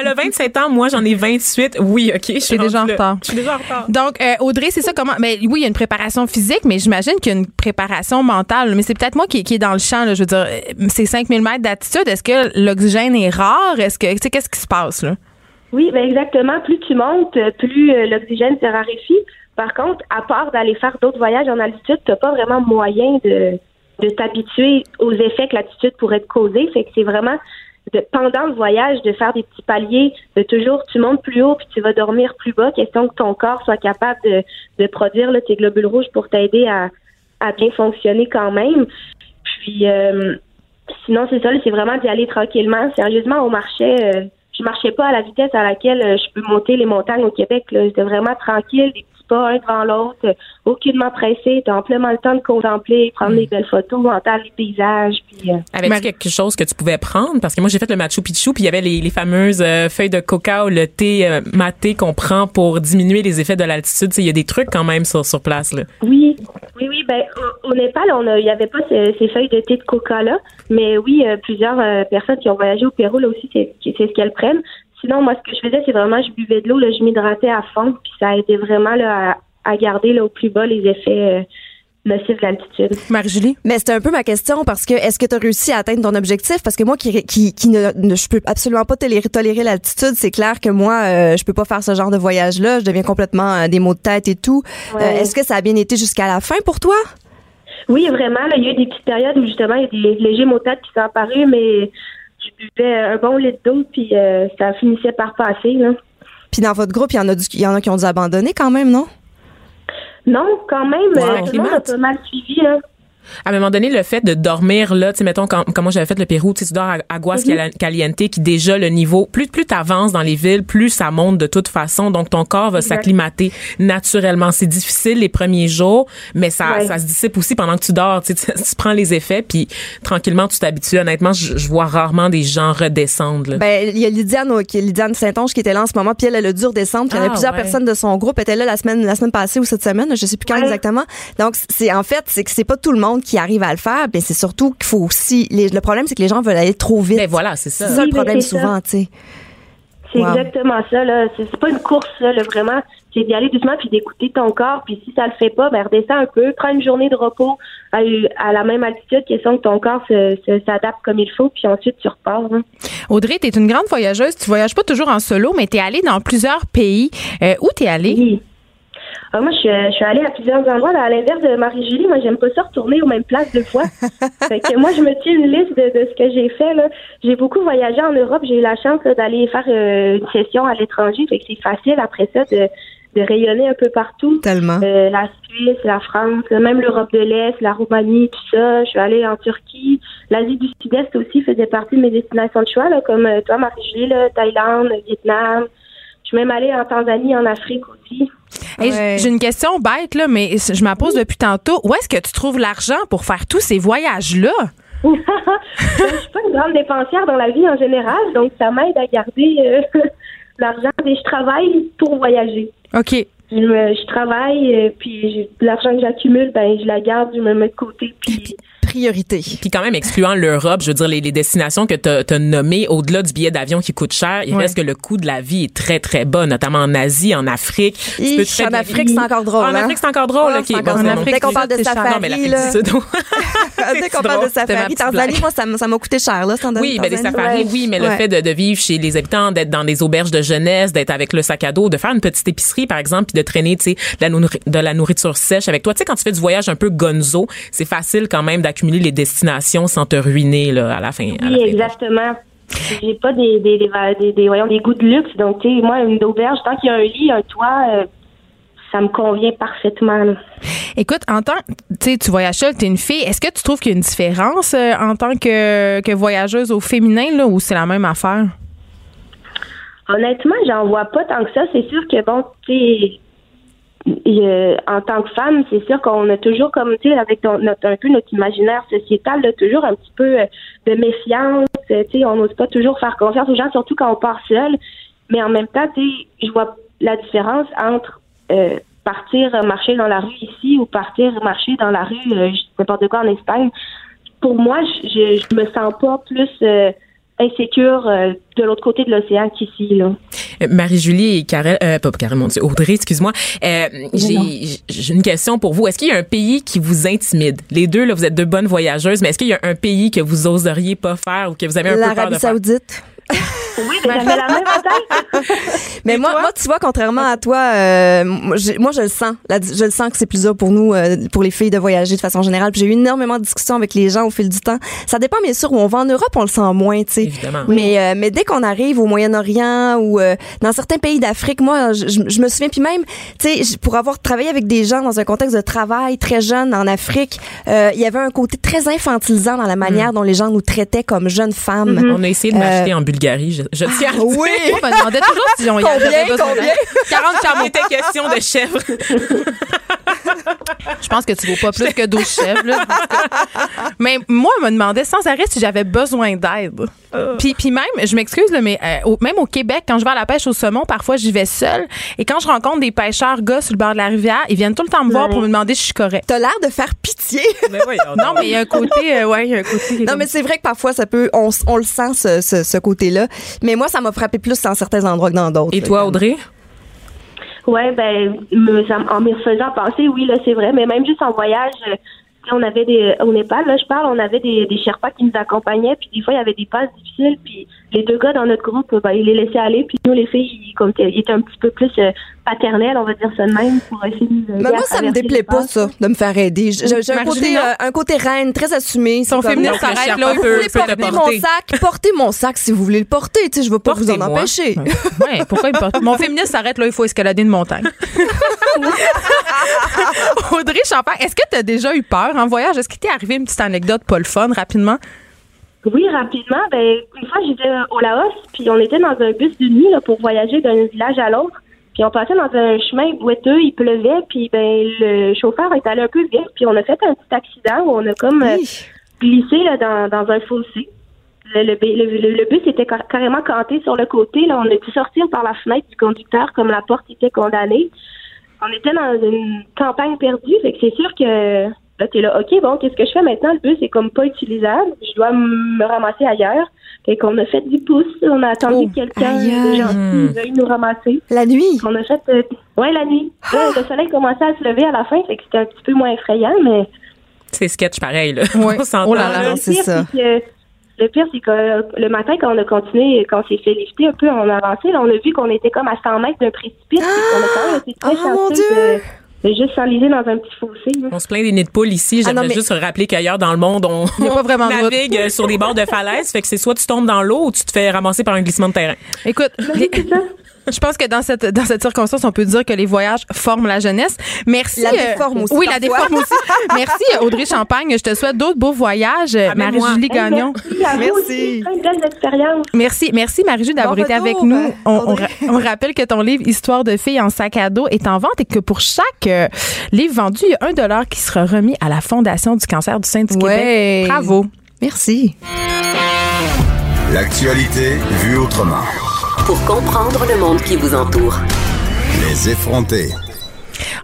Elle a 27 ans, moi j'en ai 28. Oui, OK. Je suis déjà en retard. Je suis déjà en retard. Donc, euh, Audrey, c'est ça comment? Mais oui, il y a une préparation physique, mais j'imagine qu'il y a une préparation mentale. Mais c'est peut-être moi qui, qui est dans le champ. Là, je veux dire, euh, c'est 5000 mètres d'altitude. Est-ce que l'oxygène est rare? Est-ce que, tu sais, qu'est-ce qui se passe, là? Oui, ben exactement. Plus tu montes, euh, plus euh, l'oxygène se raréfie. Par contre, à part d'aller faire d'autres voyages en altitude, t'as pas vraiment moyen de, de t'habituer aux effets que l'altitude pourrait te causer. Fait que c'est vraiment de, pendant le voyage de faire des petits paliers, de toujours tu montes plus haut puis tu vas dormir plus bas, question que ton corps soit capable de, de produire là, tes globules rouges pour t'aider à, à bien fonctionner quand même. Puis euh, sinon c'est ça, c'est vraiment d'y aller tranquillement. Sérieusement, on marchait, euh, je marchais pas à la vitesse à laquelle euh, je peux monter les montagnes au Québec. J'étais vraiment tranquille, pas un devant l'autre, aucunement pressé, t'as amplement le temps de contempler, prendre des belles photos, entendre les paysages, puis euh, Avais-tu Marie- quelque chose que tu pouvais prendre? Parce que moi, j'ai fait le Machu Picchu, puis il y avait les, les fameuses euh, feuilles de coca ou le thé euh, maté qu'on prend pour diminuer les effets de l'altitude. Tu Il y a des trucs quand même sur, sur place. Là. Oui, oui, oui. Ben, au, au Népal, on a- il n'y avait pas ces, ces feuilles de thé de coca là, mais oui, euh, plusieurs euh, personnes qui ont voyagé au Pérou là aussi, c'est c'est ce qu'elles prennent. Sinon, moi, ce que je faisais, c'est vraiment, je buvais de l'eau, là, je m'hydratais à fond, puis ça a aidé vraiment là, à, à garder là, au plus bas les effets, euh, nocif de l'altitude. Marie-Julie? Mais c'était un peu ma question parce que est-ce que tu as réussi à atteindre ton objectif? Parce que moi qui, qui, qui ne, ne- je peux absolument pas tolérer, tolérer l'altitude, c'est clair que moi, euh, je peux pas faire ce genre de voyage-là. Je deviens complètement euh, des maux de tête et tout. Ouais. Euh, est-ce que ça a bien été jusqu'à la fin pour toi? Oui, vraiment, là, il y a eu des petites périodes où justement il y a des légers maux de tête qui sont apparus, mais je buvais un bon litre d'eau, puis euh, ça finissait par passer. Là. Puis dans votre groupe, il y en a, du- y en a qui ont dû abandonner quand même, non? Non, quand même, Wow. euh, tout le monde a pas mal suivi. Là. À un moment donné, le fait de dormir là, tu sais, mettons, quand, quand moi j'avais fait le Pérou, tu dors à Aguas Mhm. Caliente, qui déjà le niveau, plus, plus t'avances dans les villes, plus ça monte de toute façon, donc ton corps va Exact. s'acclimater naturellement. C'est difficile les premiers jours, mais ça, Ouais. ça se dissipe aussi pendant que tu dors, tu, sais, tu, (laughs) tu prends les effets, puis tranquillement tu t'habitues. Honnêtement, je, je vois rarement des gens redescendre. là. Ben, il y a Lydiane, qui- Lydiane Saint-Onge qui était là en ce moment, puis elle, elle a dû redescendre. Puis il y avait Ah, plusieurs ouais. personnes de son groupe étaient là la semaine, la semaine passée ou cette semaine, je sais plus quand Ouais. exactement. Donc, c'est en fait, c'est que c'est pas tout le monde qui arrive à le faire, mais c'est surtout qu'il faut aussi. les- le problème, c'est que les gens veulent aller trop vite. Ben voilà, c'est ça. C'est ça Oui, le ben, problème souvent, tu sais. C'est Wow. exactement ça. Là. C'est, pas une course, là, là, vraiment. C'est d'y aller doucement puis d'écouter ton corps. Puis si ça le fait pas, ben redescends un peu. Prends une journée de repos à, à la même altitude, question que ton corps se, s'adapte comme il faut. Puis ensuite, tu repars. hein. Audrey, t'es une grande voyageuse. Tu voyages pas toujours en solo, mais t'es allée dans plusieurs pays. Euh, où t'es allée? Oui. Ah, moi, je suis, je suis allée à plusieurs endroits. Là, à l'inverse de Marie-Julie, moi, j'aime pas ça retourner aux mêmes places deux fois. (laughs) fait que moi, je me tiens une liste de, de ce que j'ai fait. Là. J'ai beaucoup voyagé en Europe. J'ai eu la chance là, d'aller faire euh, une session à l'étranger. Fait que c'est facile après ça de, de rayonner un peu partout. Tellement. Euh, la Suisse, la France, même l'Europe de l'Est, la Roumanie, tout ça. Je suis allée en Turquie. L'Asie du Sud-Est aussi faisait partie de mes destinations de choix, là, comme euh, toi, Marie-Julie, là, Thaïlande, Vietnam. Je suis même allée en Tanzanie, en Afrique aussi. Hey, Ouais. J'ai une question bête, là, mais je me la pose depuis tantôt. Où est-ce que tu trouves l'argent pour faire tous ces voyages-là? (laughs) je suis pas une grande dépensière dans la vie en général, donc ça m'aide à garder euh, (laughs) l'argent. Et je travaille pour voyager. OK. Je, me- je travaille, euh, puis je- l'argent que j'accumule, ben je la garde, je me mets de côté. Puis Priorité. Puis quand même, excluant l'Europe, je veux dire, les, les destinations que tu as nommées, au-delà du billet d'avion qui coûte cher, il Ouais. reste que le coût de la vie est très, très bas, notamment en Asie, en Afrique. Tu peux très en Afrique, c'est encore drôle. En hein? Afrique, c'est encore drôle. OK, c'est bon, encore bon. Dès qu'on parle de safari, Non, mais l'Afrique du Sud, Dès qu'on parle de safari, Tanzanie, moi, ça m'a coûté cher, là. Oui, des Tanzanie. safaris, Ouais. oui, mais le Ouais. fait de, vivre chez les habitants, d'être dans des auberges de jeunesse, d'être avec le sac à dos, de faire une petite épicerie, par exemple, puis de traîner, tu sais, de la nourriture sèche avec toi. Tu sais, quand tu fais du voyage un peu gonzo, c'est facile quand même d'accumuler les destinations sans te ruiner là, à la fin. à la oui, fin. exactement. J'ai pas des des, des, va- des, des- voyons, des goûts de luxe, donc tu sais, moi, une auberge, tant qu'il y a un lit, un toit, euh, ça me convient parfaitement. là. Écoute, en tant tu sais, tu voyages seule, t'es une fille. Est-ce que tu trouves qu'il y a une différence euh, en tant que, que voyageuse au féminin, là, ou c'est la même affaire? Honnêtement, j'en vois pas tant que ça. C'est sûr que bon, tu sais, euh, en tant que femme, c'est sûr qu'on a toujours comme tu sais, avec notre, un peu notre imaginaire sociétal, là, toujours un petit peu euh, de méfiance. euh, Tu sais, on n'ose pas toujours faire confiance aux gens, surtout quand on part seul. Mais en même temps, tu sais, je vois la différence entre euh, partir marcher dans la rue ici ou partir marcher dans la rue n'importe quoi en Espagne. Pour moi, je, je, me sens pas plus euh, insécure de l'autre côté de l'océan qu'ici. Là. Marie-Julie et Karel, euh, pas Karel, mon Dieu, Audrey, excuse-moi. Euh, j'ai j'ai une question pour vous. Est-ce qu'il y a un pays qui vous intimide? Les deux, là, vous êtes deux bonnes voyageuses, mais est-ce qu'il y a un pays que vous oseriez pas faire ou que vous avez un peu peur de L'Arabie faire? Saoudite. Oui, (laughs) mais j'avais la même tête. (laughs) Mais moi, moi, tu vois, contrairement à toi, euh, moi, je, moi, je le sens. La- je le sens que c'est plus dur pour nous, euh, pour les filles, de voyager de façon générale. Puis j'ai eu énormément de discussions avec les gens au fil du temps. Ça dépend bien sûr où on va en Europe, on le sent moins, tu sais. Évidemment. Mais euh, mais dès qu'on arrive au Moyen-Orient ou euh, dans certains pays d'Afrique, moi, je, je- je me souviens puis même, tu sais, je- pour avoir travaillé avec des gens dans un contexte de travail très jeune en Afrique, euh, il y avait un côté très infantilisant dans la manière dont les gens nous traitaient comme jeunes femmes. On a essayé de m'acheter en Bulgarie. Je, je tiens dire. Oui. Moi, je me demandais toujours si on y Combien, avait besoin combien? (laughs) d'aide. 40 Il chameaux. était question de chèvre. (laughs) (laughs) Je pense que tu vaux pas plus que 12 chèvres. là. (laughs) mais moi, je me demandais sans arrêt si j'avais besoin d'aide. Puis, puis même, je m'excuse, mais euh, au- même au Québec, quand je vais à la pêche au saumon, parfois j'y vais seule. Et quand je rencontre des pêcheurs gars sur le bord de la rivière, ils viennent tout le temps me voir pour me demander si je suis correcte. T'as l'air de faire pitié. (laughs) Mais Non, mais il y a un côté, euh, ouais, il y a un côté. Non, mais c'est vrai que parfois, ça peut, on, on le sent, ce, ce, ce côté-là. Mais moi, ça m'a frappé plus dans certains endroits que dans d'autres. Et toi, comme- Audrey? Ouais, ben, me- en me faisant penser, oui, là, c'est vrai, mais même juste en voyage, euh, on avait des, au Népal, là, je parle, on avait des, des Sherpas qui nous accompagnaient, puis des fois, il y avait des passes difficiles, puis les deux gars dans notre groupe, ben, ils les laissaient aller, puis nous, les filles, ils, comme, ils étaient un petit peu plus euh, paternels, on va dire ça de même, pour essayer de Mais moi, ça me déplaît pas, ça, de me faire aider. J'ai un côté, euh, un côté reine, très assumé. Son non, s'arrête là. Vous peut- voulez peut porter mon sac, portez mon sac si vous voulez le porter. Tu sais, je veux pas vous en empêcher. Ouais, pourquoi il me porte? Mon féministe s'arrête là, il faut escalader une montagne. (laughs) Audrey Champagne, est-ce que tu as déjà eu peur en voyage? Est-ce qu'il t'est arrivé une petite anecdote pas le fun rapidement? Oui, rapidement. Ben, une fois, j'étais au Laos, puis on était dans un bus de nuit là, pour voyager d'un village à l'autre. Puis on passait dans un chemin boiteux, il pleuvait, puis ben le chauffeur est allé un peu vite, puis on a fait un petit accident où on a comme euh, glissé là, dans, dans un fossé. Le, le, le- le- le bus était car- carrément canté sur le côté. Là, on a pu sortir par la fenêtre du conducteur comme la porte était condamnée. On était dans une campagne perdue, fait que c'est sûr que là, t'es là, OK, bon, qu'est-ce que je fais maintenant? Le bus est comme pas utilisable. Je dois me ramasser ailleurs. Fait qu'on a fait du pouce. On a attendu Oh, que quelqu'un de aïe. gentil veuille nous ramasser. La nuit? On a fait, euh, ouais, la nuit. Là, le soleil commençait à se lever à la fin, fait que c'était un petit peu moins effrayant, mais C'est sketch pareil, là. Ouais. (laughs) On s'entend. Oh là là. c'est pire, ça. c'est que- le pire, c'est que euh, le matin, quand on a continué, quand on s'est fait lifter un peu, on a avancé, là, on a vu qu'on était comme à 100 mètres d'un précipice. et qu'on a quand même été très Ah, mon chanceux De juste s'enliser dans un petit fossé. là. On se plaint des nids de poules ici. Ah J'aimerais mais- juste rappeler qu'ailleurs dans le monde, on, Il y a pas vraiment de route. navigue euh, sur des bords de falaise. Fait que c'est soit tu tombes dans l'eau ou tu te fais ramasser par un glissement de terrain. Écoute, C'est ça. Je pense que dans cette dans cette circonstance, on peut dire que les voyages forment la jeunesse. Merci. La euh, déforment aussi Oui, la déforme aussi. (laughs) Merci euh, Audrey Champagne. Je te souhaite d'autres beaux voyages. Amène-moi. Marie-Julie Gagnon. Merci à vous Merci. Merci, merci Marie-Julie d'avoir Bon été avec nous. euh, On, rappelle que ton livre Histoire de filles en sac à dos est en vente et que pour chaque euh, livre vendu, il y a un dollar qui sera remis à la Fondation du cancer du sein du Ouais. Québec. Bravo. Merci. L'actualité vue autrement. Pour comprendre le monde qui vous entoure. Les effrontés.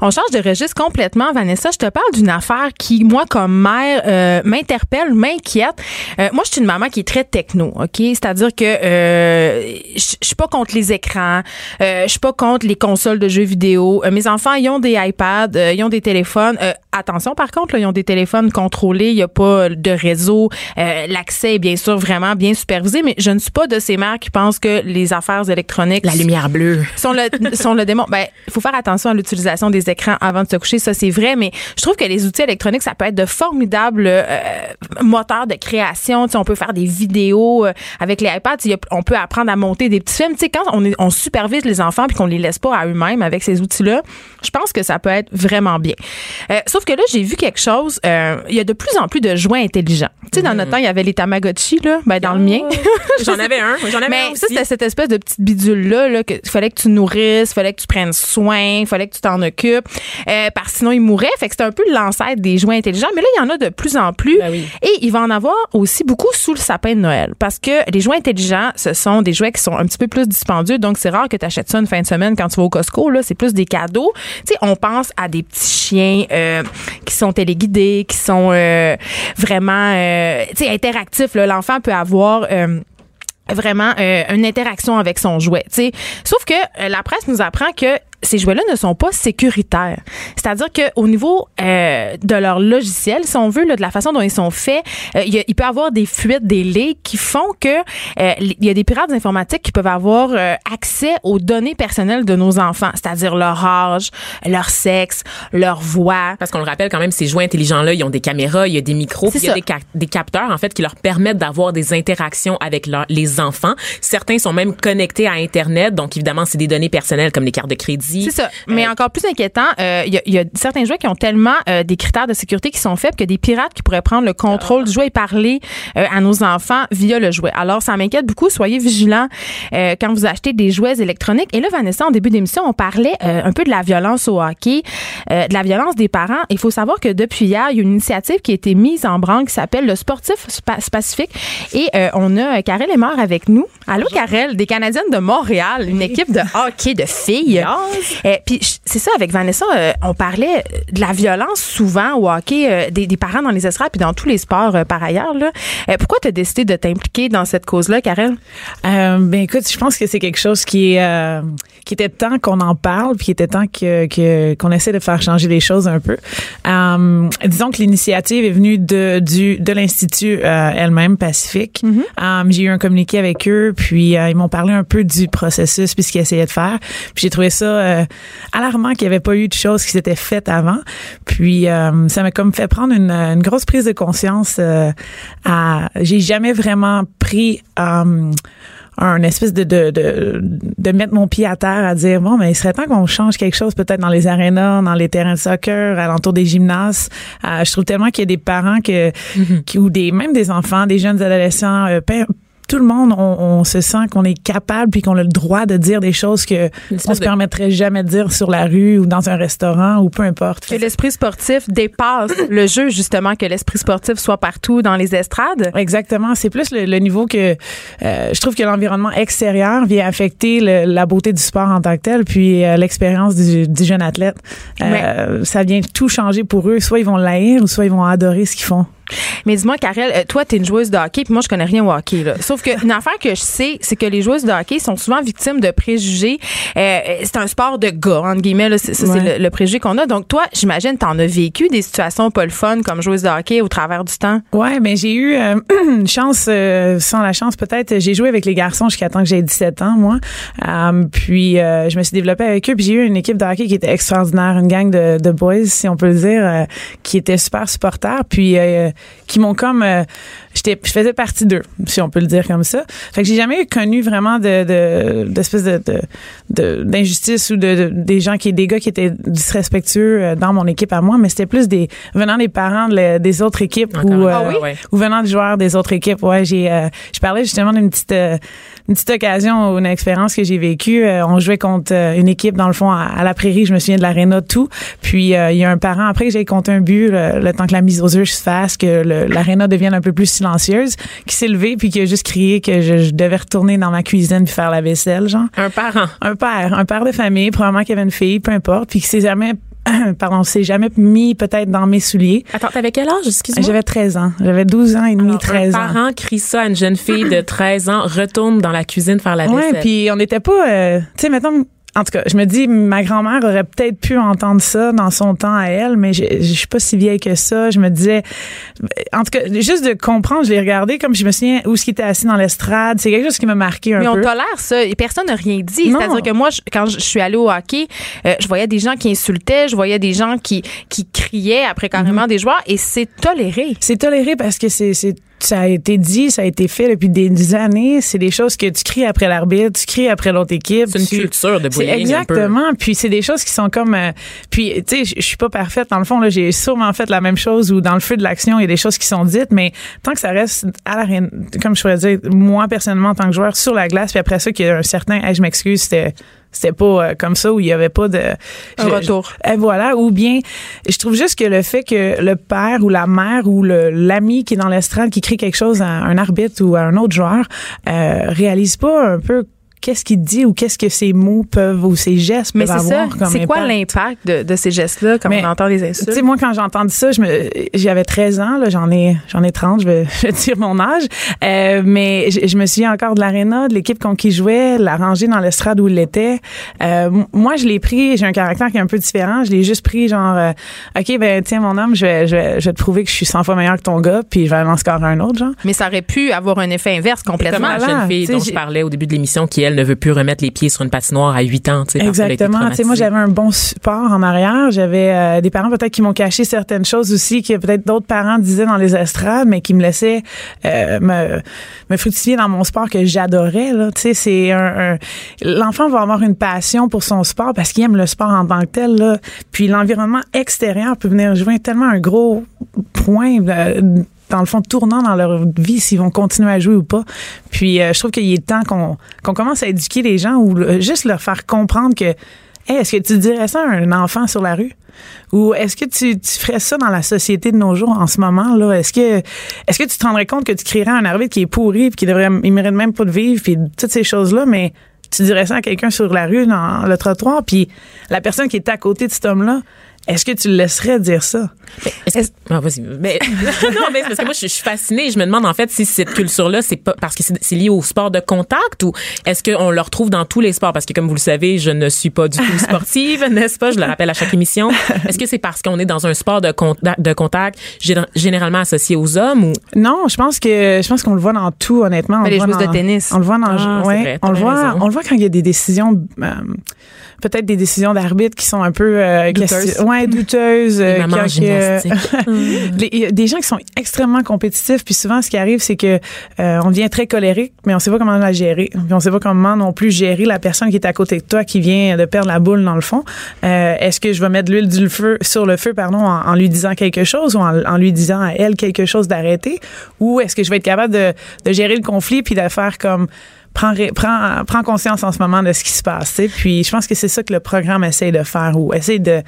On change de registre complètement, Vanessa. Je te parle d'une affaire qui, moi, comme mère, euh, m'interpelle, m'inquiète. Euh, moi, je suis une maman qui est très techno, OK? C'est-à-dire que euh, je suis pas contre les écrans, euh, je suis pas contre les consoles de jeux vidéo. Euh, mes enfants, ils ont des iPads, euh, ils ont des téléphones. Euh, attention, par contre, là, ils ont des téléphones contrôlés, il y a pas de réseau. Euh, L'accès est bien sûr vraiment bien supervisé, mais je ne suis pas de ces mères qui pensent que les affaires électroniques... La lumière bleue. sont le, sont le démon. Ben, il faut faire attention à l'utilisation des écrans avant de se coucher, ça c'est vrai, mais je trouve que les outils électroniques, ça peut être de formidables euh, moteurs de création. Tu sais, on peut faire des vidéos euh, avec les iPads. On peut apprendre à monter des petits films. Tu sais, quand on, est- on supervise les enfants puis qu'on les laisse pas à eux-mêmes avec ces outils-là, je pense que ça peut être vraiment bien. Euh, sauf que là, j'ai vu quelque chose. il y a de plus en plus de jouets intelligents. Tu sais, dans notre temps, il y avait les Tamagotchi, là. Ben, dans le mien. (laughs) J'en avais un. J'en avais un Mais aussi. ça, c'était cette espèce de petite bidule-là, là, que fallait que tu nourrisses, fallait que tu prennes soin, fallait que tu t'en occupes, euh, parce que sinon il mourait. Fait que c'était un peu l'ancêtre des jouets intelligents. Mais là, il y en a de plus en plus. Ben oui. Et il va en avoir aussi beaucoup sous le sapin de Noël. Parce que les jouets intelligents, ce sont des jouets qui sont un petit peu plus dispendieux. Donc, c'est rare que tu achètes ça une fin de semaine quand tu vas au Costco. Là, c'est plus des cadeaux. Tu sais, on pense à des petits chiens euh, qui sont téléguidés, qui sont euh, vraiment, tu sais, interactifs. L'enfant peut avoir... vraiment euh, une interaction avec son jouet. Sauf que euh, la presse nous apprend que ces jouets-là ne sont pas sécuritaires. C'est-à-dire qu'au niveau euh, de leur logiciel, si on veut, là, de la façon dont ils sont faits, euh, il, y a- il peut y avoir des fuites, des leaks qui font que euh, il y a des pirates informatiques qui peuvent avoir euh, accès aux données personnelles de nos enfants, c'est-à-dire leur âge, leur sexe, leur voix. Parce qu'on le rappelle quand même, ces jouets intelligents-là, ils ont des caméras, il y a des micros, puis il y a des, ca- des capteurs, en fait, qui leur permettent d'avoir des interactions avec leur- les enfants. Certains sont même connectés à Internet, donc évidemment, c'est des données personnelles comme les cartes de crédit. C'est ça. Mais encore plus inquiétant, euh, il y, a- il y a certains jouets qui ont tellement euh, des critères de sécurité qui sont faibles que des pirates qui pourraient prendre le contrôle du jouet et parler euh, à nos enfants via le jouet. Alors, ça m'inquiète beaucoup. Soyez vigilants euh, quand vous achetez des jouets électroniques. Et là, Vanessa, en début d'émission, on parlait euh, un peu de la violence au hockey, euh, de la violence des parents. Il faut savoir que depuis hier, il y a une initiative qui a été mise en branle qui s'appelle le Sportif Pacifique. Et euh, on a euh, Karel Lemar avec nous. Allô, Karel, des Canadiennes de Montréal, une équipe de hockey de filles. Eh, puis c'est ça, avec Vanessa, euh, on parlait de la violence souvent au hockey euh, des, des parents dans les estrades puis dans tous les sports euh, par ailleurs. Là. Pourquoi tu as décidé de t'impliquer dans cette cause-là, Karel? Ben écoute, je pense que c'est quelque chose qui est qui était temps qu'on en parle, puis qui était temps que que- qu'on essaie de faire changer les choses un peu. Disons que l'initiative est venue de du de l'institut elle-même Pacifique. Euh, j'ai eu un communiqué avec eux, puis ils m'ont parlé un peu du processus puis ce qu'ils essayaient de faire. Puis j'ai trouvé ça euh, alarmant qu'il n'y avait pas eu de choses qui s'étaient faites avant. Puis euh, ça m'a comme fait prendre une, une grosse prise de conscience. Euh, à, j'ai jamais vraiment pris euh, un espèce de, de, de, de mettre mon pied à terre à dire bon mais il serait temps qu'on change quelque chose peut-être dans les arénas dans les terrains de soccer alentour des gymnases Euh, je trouve tellement qu'il y a des parents que qui, ou des même des enfants des jeunes adolescents euh, tout le monde, on, on se sent qu'on est capable puis qu'on a le droit de dire des choses que on se de- permettrait jamais de dire sur la rue ou dans un restaurant ou peu importe. Que l'esprit sportif dépasse le jeu, justement, que l'esprit sportif soit partout dans les estrades. Exactement. C'est plus le, le niveau que euh, je trouve que l'environnement extérieur vient affecter le- la beauté du sport en tant que tel, puis euh, l'expérience du, du jeune athlète. Euh, Ça vient tout changer pour eux. Soit ils vont l'haïr ou soit ils vont adorer ce qu'ils font. Mais dis-moi, Karel, euh, toi, t'es une joueuse de hockey, puis moi, je connais rien au hockey. Là. Sauf que une affaire que je sais, c'est que les joueuses de hockey sont souvent victimes de préjugés. Euh, c'est un sport de gars, entre guillemets. Là. C'est, ça, c'est le, le préjugé qu'on a. Donc, toi, j'imagine, t'en as vécu des situations pas le fun comme joueuse de hockey au travers du temps? Ouais, mais j'ai eu euh, (clears throat) une chance, euh, sans la chance peut-être. J'ai joué avec les garçons jusqu'à temps que j'ai 17 ans, moi. Euh, puis euh, je me suis développée avec eux. Puis j'ai eu une équipe de hockey qui était extraordinaire, une gang de, de boys, si on peut le dire, euh, qui étaient super supporters, puis euh, qui m'ont comme, euh, j'étais, je faisais partie d'eux, si on peut le dire comme ça. Fait que j'ai jamais connu vraiment de, de d'espèce de, de, de- d'injustice ou de, de- des gens qui, des gars qui étaient disrespectueux euh, dans mon équipe à moi, mais c'était plus des venant des parents de des autres équipes ou euh, ouais. ou venant de joueurs des autres équipes. Ouais, j'ai euh, je parlais justement d'une petite euh, une petite occasion ou une expérience que j'ai vécue. Euh, on jouait contre euh, une équipe dans le fond à, à la Prairie, je me souviens de l'aréna tout. Puis il y a un parent après que j'ai compté un but le, le temps que la mise aux yeux se fasse que l'aréna devienne un peu plus silencieuse, qui s'est levé puis qui a juste crié que je, je devais retourner dans ma cuisine puis faire la vaisselle, genre. Un parent. Un père, un père de famille, probablement qu'il avait une fille, peu importe, puis qui s'est jamais (clears throat) pardon, s'est jamais mis peut-être dans mes souliers. Attends, t'avais quel âge, excuse-moi? J'avais 13 ans. J'avais 12 ans et demi, Alors, 13 un ans. parent crie ça à une jeune fille de 13 ans, retourne dans la cuisine faire la vaisselle. Ouais, puis on n'était pas, euh, tu sais, mettons, en tout cas, je me dis, ma grand-mère aurait peut-être pu entendre ça dans son temps à elle, mais je, je suis pas si vieille que ça. Je me disais, en tout cas, juste de comprendre, je l'ai regardé comme je me souviens où ce qui était assis dans l'estrade. C'est quelque chose qui m'a marqué un Mais on peu. tolère ça et personne n'a rien dit. C'est-à-dire que moi, je- quand je suis allée au hockey, euh, je voyais des gens qui insultaient, je voyais des gens qui, qui criaient après carrément Mhm. des joueurs et c'est toléré. C'est toléré parce que c'est, c'est, ça a été dit, ça a été fait depuis des années. C'est des choses que tu cries après l'arbitre, tu cries après l'autre équipe. C'est une tu- culture de bullying. un peu. exactement. Puis c'est des choses qui sont comme. euh, puis tu sais, je- suis pas parfaite dans le fond. Là, j'ai sûrement fait la même chose ou dans le feu de l'action, il y a des choses qui sont dites, mais tant que ça reste à la reine- comme je pourrais dire, moi personnellement en tant que joueur sur la glace, puis après ça qu'il y a un certain, Hey, je m'excuse, c'était c'était pas euh, comme ça où il y avait pas de Un je- retour. je- et voilà ou bien je trouve juste que le fait que le père ou la mère ou le l'ami qui est dans l'estrade qui crie quelque chose à un arbitre ou à un autre joueur euh, réalise pas un peu qu'est-ce qu'il dit ou qu'est-ce que ses mots peuvent ou ses gestes Mais peuvent ça. avoir comme C'est quoi impact. l'impact de, de ces gestes-là quand Mais, on entend des Tu insultes? sais, moi, quand j'ai entendu ça, je me, j'avais 13 ans, là, j'en ai, j'en ai 30, je vais, (laughs) je vais dire mon âge. Euh, mais je, je me souviens encore de l'aréna, de l'équipe contre qui je jouais, la rangée dans l'estrade où il était. Euh, moi, je l'ai pris, j'ai un caractère qui est un peu différent. Je l'ai juste pris genre, euh, OK, ben, tiens, mon homme, je vais, je vais, je vais te prouver que je suis 100 fois meilleur que ton gars, puis je vais en scorer un autre, genre. Mais ça aurait pu avoir un effet inverse complètement. Comme la jeune fille tu dont je parlais au début de l'émission qui, elle, ne veut plus remettre les pieds sur une patinoire à 8 ans. Exactement. Moi, j'avais un bon support en arrière. J'avais euh, des parents peut-être qui m'ont caché certaines choses aussi que peut-être d'autres parents disaient dans les estrades, mais qui me laissaient euh, me, me fructifier dans mon sport que j'adorais. C'est un, un- l'enfant va avoir une passion pour son sport parce qu'il aime le sport en tant que tel. Là. Puis l'environnement extérieur peut venir jouer tellement un gros point. euh, dans le fond, tournant dans leur vie s'ils vont continuer à jouer ou pas. Puis euh, je trouve qu'il est temps qu'on commence à éduquer les gens ou euh, juste leur faire comprendre que est-ce que tu dirais ça à un enfant sur la rue? Ou est-ce que tu, tu ferais ça dans la société de nos jours en ce moment là? Est-ce que est-ce que tu te rendrais compte que tu crierais un arbitre qui est pourri puis qui devrait il mérite même pas de vivre puis toutes ces choses là mais tu dirais ça à quelqu'un sur la rue, dans le trottoir, puis la personne qui est à côté de cet homme-là, est-ce que tu le laisserais dire ça? Est-ce- Ah, vas-y. Mais, (laughs) non, mais c'est parce que moi, je, je suis fascinée. Je me demande, en fait, si cette culture-là, c'est pas parce que c'est lié au sport de contact ou est-ce qu'on le retrouve dans tous les sports? Parce que, comme vous le savez, je ne suis pas du tout sportive, (laughs) n'est-ce pas? Je le rappelle à chaque émission. Est-ce que c'est parce qu'on est dans un sport de, contact, de contact gé- généralement associé aux hommes ou? Non, je pense que je pense qu'on le voit dans tout, honnêtement. On Mais le les voit joueuses dans- de tennis. On le voit dans, Ah, ouais, vrai, on le voit, raison. on le voit quand il y a des décisions, euh, peut-être des décisions d'arbitre qui sont un peu euh, Douteuses. ouais, (laughs) douteuses. euh, (laughs) a des gens qui sont extrêmement compétitifs, puis souvent ce qui arrive, c'est que euh, on devient très colérique, mais on sait pas comment la gérer, puis on sait pas comment non plus gérer la personne qui est à côté de toi, qui vient de perdre la boule dans le fond. Euh, Est-ce que je vais mettre l'huile du feu sur le feu, pardon, en, en lui disant quelque chose ou en, en lui disant à elle quelque chose d'arrêter, ou est-ce que je vais être capable de, de gérer le conflit puis de faire comme prends, conscience en ce moment de ce qui se passe. Puis je pense que c'est ça que le programme essaye de faire ou essaye de,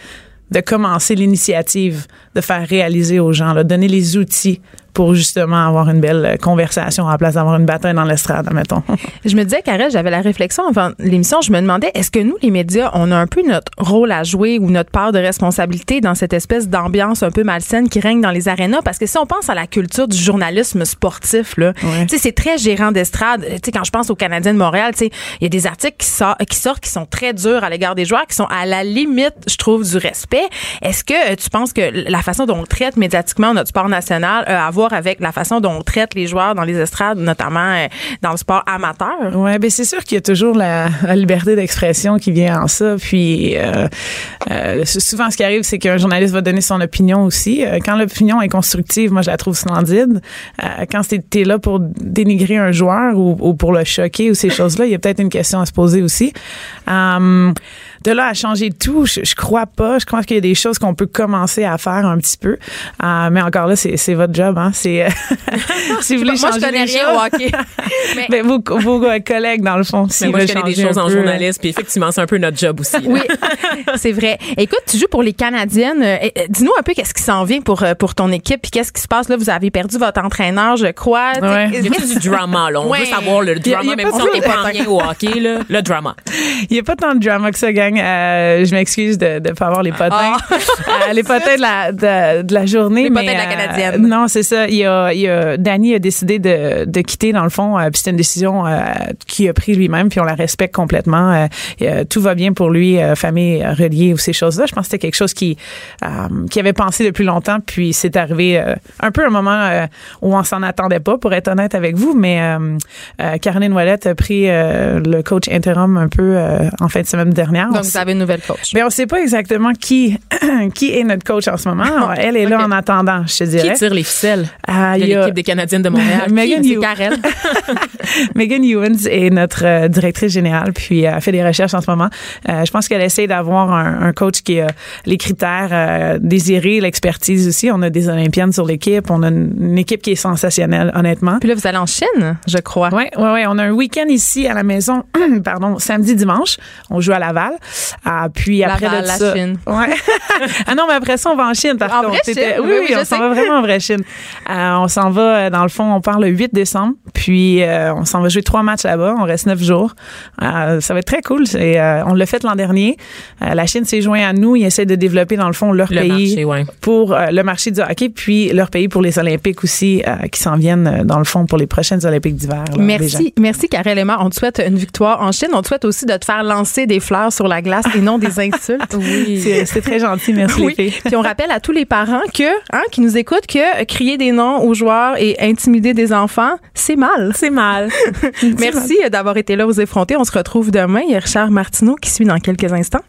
de commencer l'initiative de faire réaliser aux gens, là, donner les outils pour justement avoir une belle euh, conversation à la place d'avoir une bataille dans l'estrade, admettons. (laughs) Je me disais, Karel, j'avais la réflexion avant l'émission. Je me demandais, est-ce que nous, les médias, on a un peu notre rôle à jouer ou notre part de responsabilité dans cette espèce d'ambiance un peu malsaine qui règne dans les arénas? Parce que si on pense à la culture du journalisme sportif, là, Ouais. tu sais, c'est très gérant d'estrade. Tu sais, quand je pense aux Canadiens de Montréal, tu sais, il y a des articles qui, sort- qui sortent qui sont très durs à l'égard des joueurs, qui sont à la limite, je trouve, du respect. Est-ce que euh, tu penses que la façon dont on traite médiatiquement notre sport national a à voir avec la façon dont on traite les joueurs dans les estrades, notamment euh, dans le sport amateur? Ouais, ben c'est sûr qu'il y a toujours la, liberté d'expression qui vient en ça. Puis euh, euh, souvent, ce qui arrive, c'est qu'un journaliste va donner son opinion aussi. Quand l'opinion est constructive, moi, je la trouve splendide. Euh, quand t'es es là pour dénigrer un joueur ou, ou pour le choquer ou ces (laughs) choses-là, il y a peut-être une question à se poser aussi. Euh, de là à changer tout, je, je crois pas. Je crois qu'il y a des choses qu'on peut commencer à faire un petit peu. Euh, mais encore là, c'est votre job. Hein? C'est (laughs) si vous voulez Moi, je connais les rien choses. au hockey. (laughs) Mais- vos, vos collègues, dans le fond, si Mais moi, je connais des choses en journalisme, puis effectivement, c'est un peu notre job aussi. là. Oui, (laughs) c'est vrai. Écoute, tu joues pour les Canadiennes. Euh, euh, Dis-nous un peu qu'est-ce qui s'en vient pour, pour ton équipe, puis qu'est-ce qui se passe là. Vous avez perdu votre entraîneur, je crois. Ouais. Il y a du drama, là. On Ouais. veut savoir le y a- drama, même si on n'est pas en lien au hockey, là. Le drama. Il n'y a pas tant de drama que ça, gang. Euh, je m'excuse de ne pas avoir les potins. (laughs) Euh, les (laughs) potins de la, de, de la journée. Les mais, potins de la euh, Canadienne. non, c'est ça. Il y a, il y a, Danny a décidé de, de quitter, dans le fond. euh, puis c'est une décision euh, qu'il a prise lui-même, puis on la respecte complètement. Tout va bien pour lui, euh, famille reliée ou ces choses-là. Je pense que c'était quelque chose qui, euh, qui avait pensé depuis longtemps, puis c'est arrivé euh, un peu un moment où on s'en attendait pas, pour être honnête avec vous. Mais Caroline Ouellette a pris euh, le coach interim un peu euh, en fin de semaine dernière. Donc, On vous avez une nouvelle coach. mais on sait pas exactement qui (clears throat) qui est notre coach en ce moment. Elle est là en attendant, je te Qui dirais. tire les ficelles Ah, de il y a- l'équipe des Canadiennes de Montréal? (laughs) Megan Qui? Karel. (laughs) (laughs) Megan Ewens est notre euh, directrice générale, puis elle fait des recherches en ce moment. Euh, je pense qu'elle essaie d'avoir un, un coach qui a les critères euh, désirés, l'expertise aussi. On a des Olympiennes sur l'équipe, on a une, une équipe qui est sensationnelle, honnêtement. Puis là, vous allez en Chine, je crois. Ouais, ouais, ouais. On a un week-end ici à la maison, (clears throat) pardon, samedi, dimanche. On joue à Laval. Ah, puis après Laval, de la ça, Chine. Ouais. (laughs) ah non, mais après ça, on va en Chine. Par En contre, Chine? oui, Oui, on s'en va vraiment en vraie Chine. Euh, on s'en va, euh, dans le fond, on part le 8 décembre. Puis euh, on s'en va jouer trois matchs là-bas. On reste neuf jours. Euh, ça va être très cool. On l'a fait l'an dernier. La Chine s'est joint à nous. Ils essaient de développer, dans le fond, leur Le pays marché, ouais. pour le marché du hockey, puis leur pays pour les Olympiques aussi, qui s'en viennent, dans le fond, pour les prochaines Olympiques d'hiver. là, déjà. Merci, merci Karel Emma. On te souhaite une victoire en Chine. On te souhaite aussi de te faire lancer des fleurs sur la glace et non des (laughs) insultes. Oui. C'est c'est très gentil, merci Oui. les filles. Puis on rappelle à tous les parents que, hein, qui nous écoutent, que crier des noms aux joueurs et intimider des enfants, c'est mal. C'est mal. (laughs) Merci d'avoir été là aux effrontés. On se retrouve demain. Il y a Richard Martineau qui suit dans quelques instants.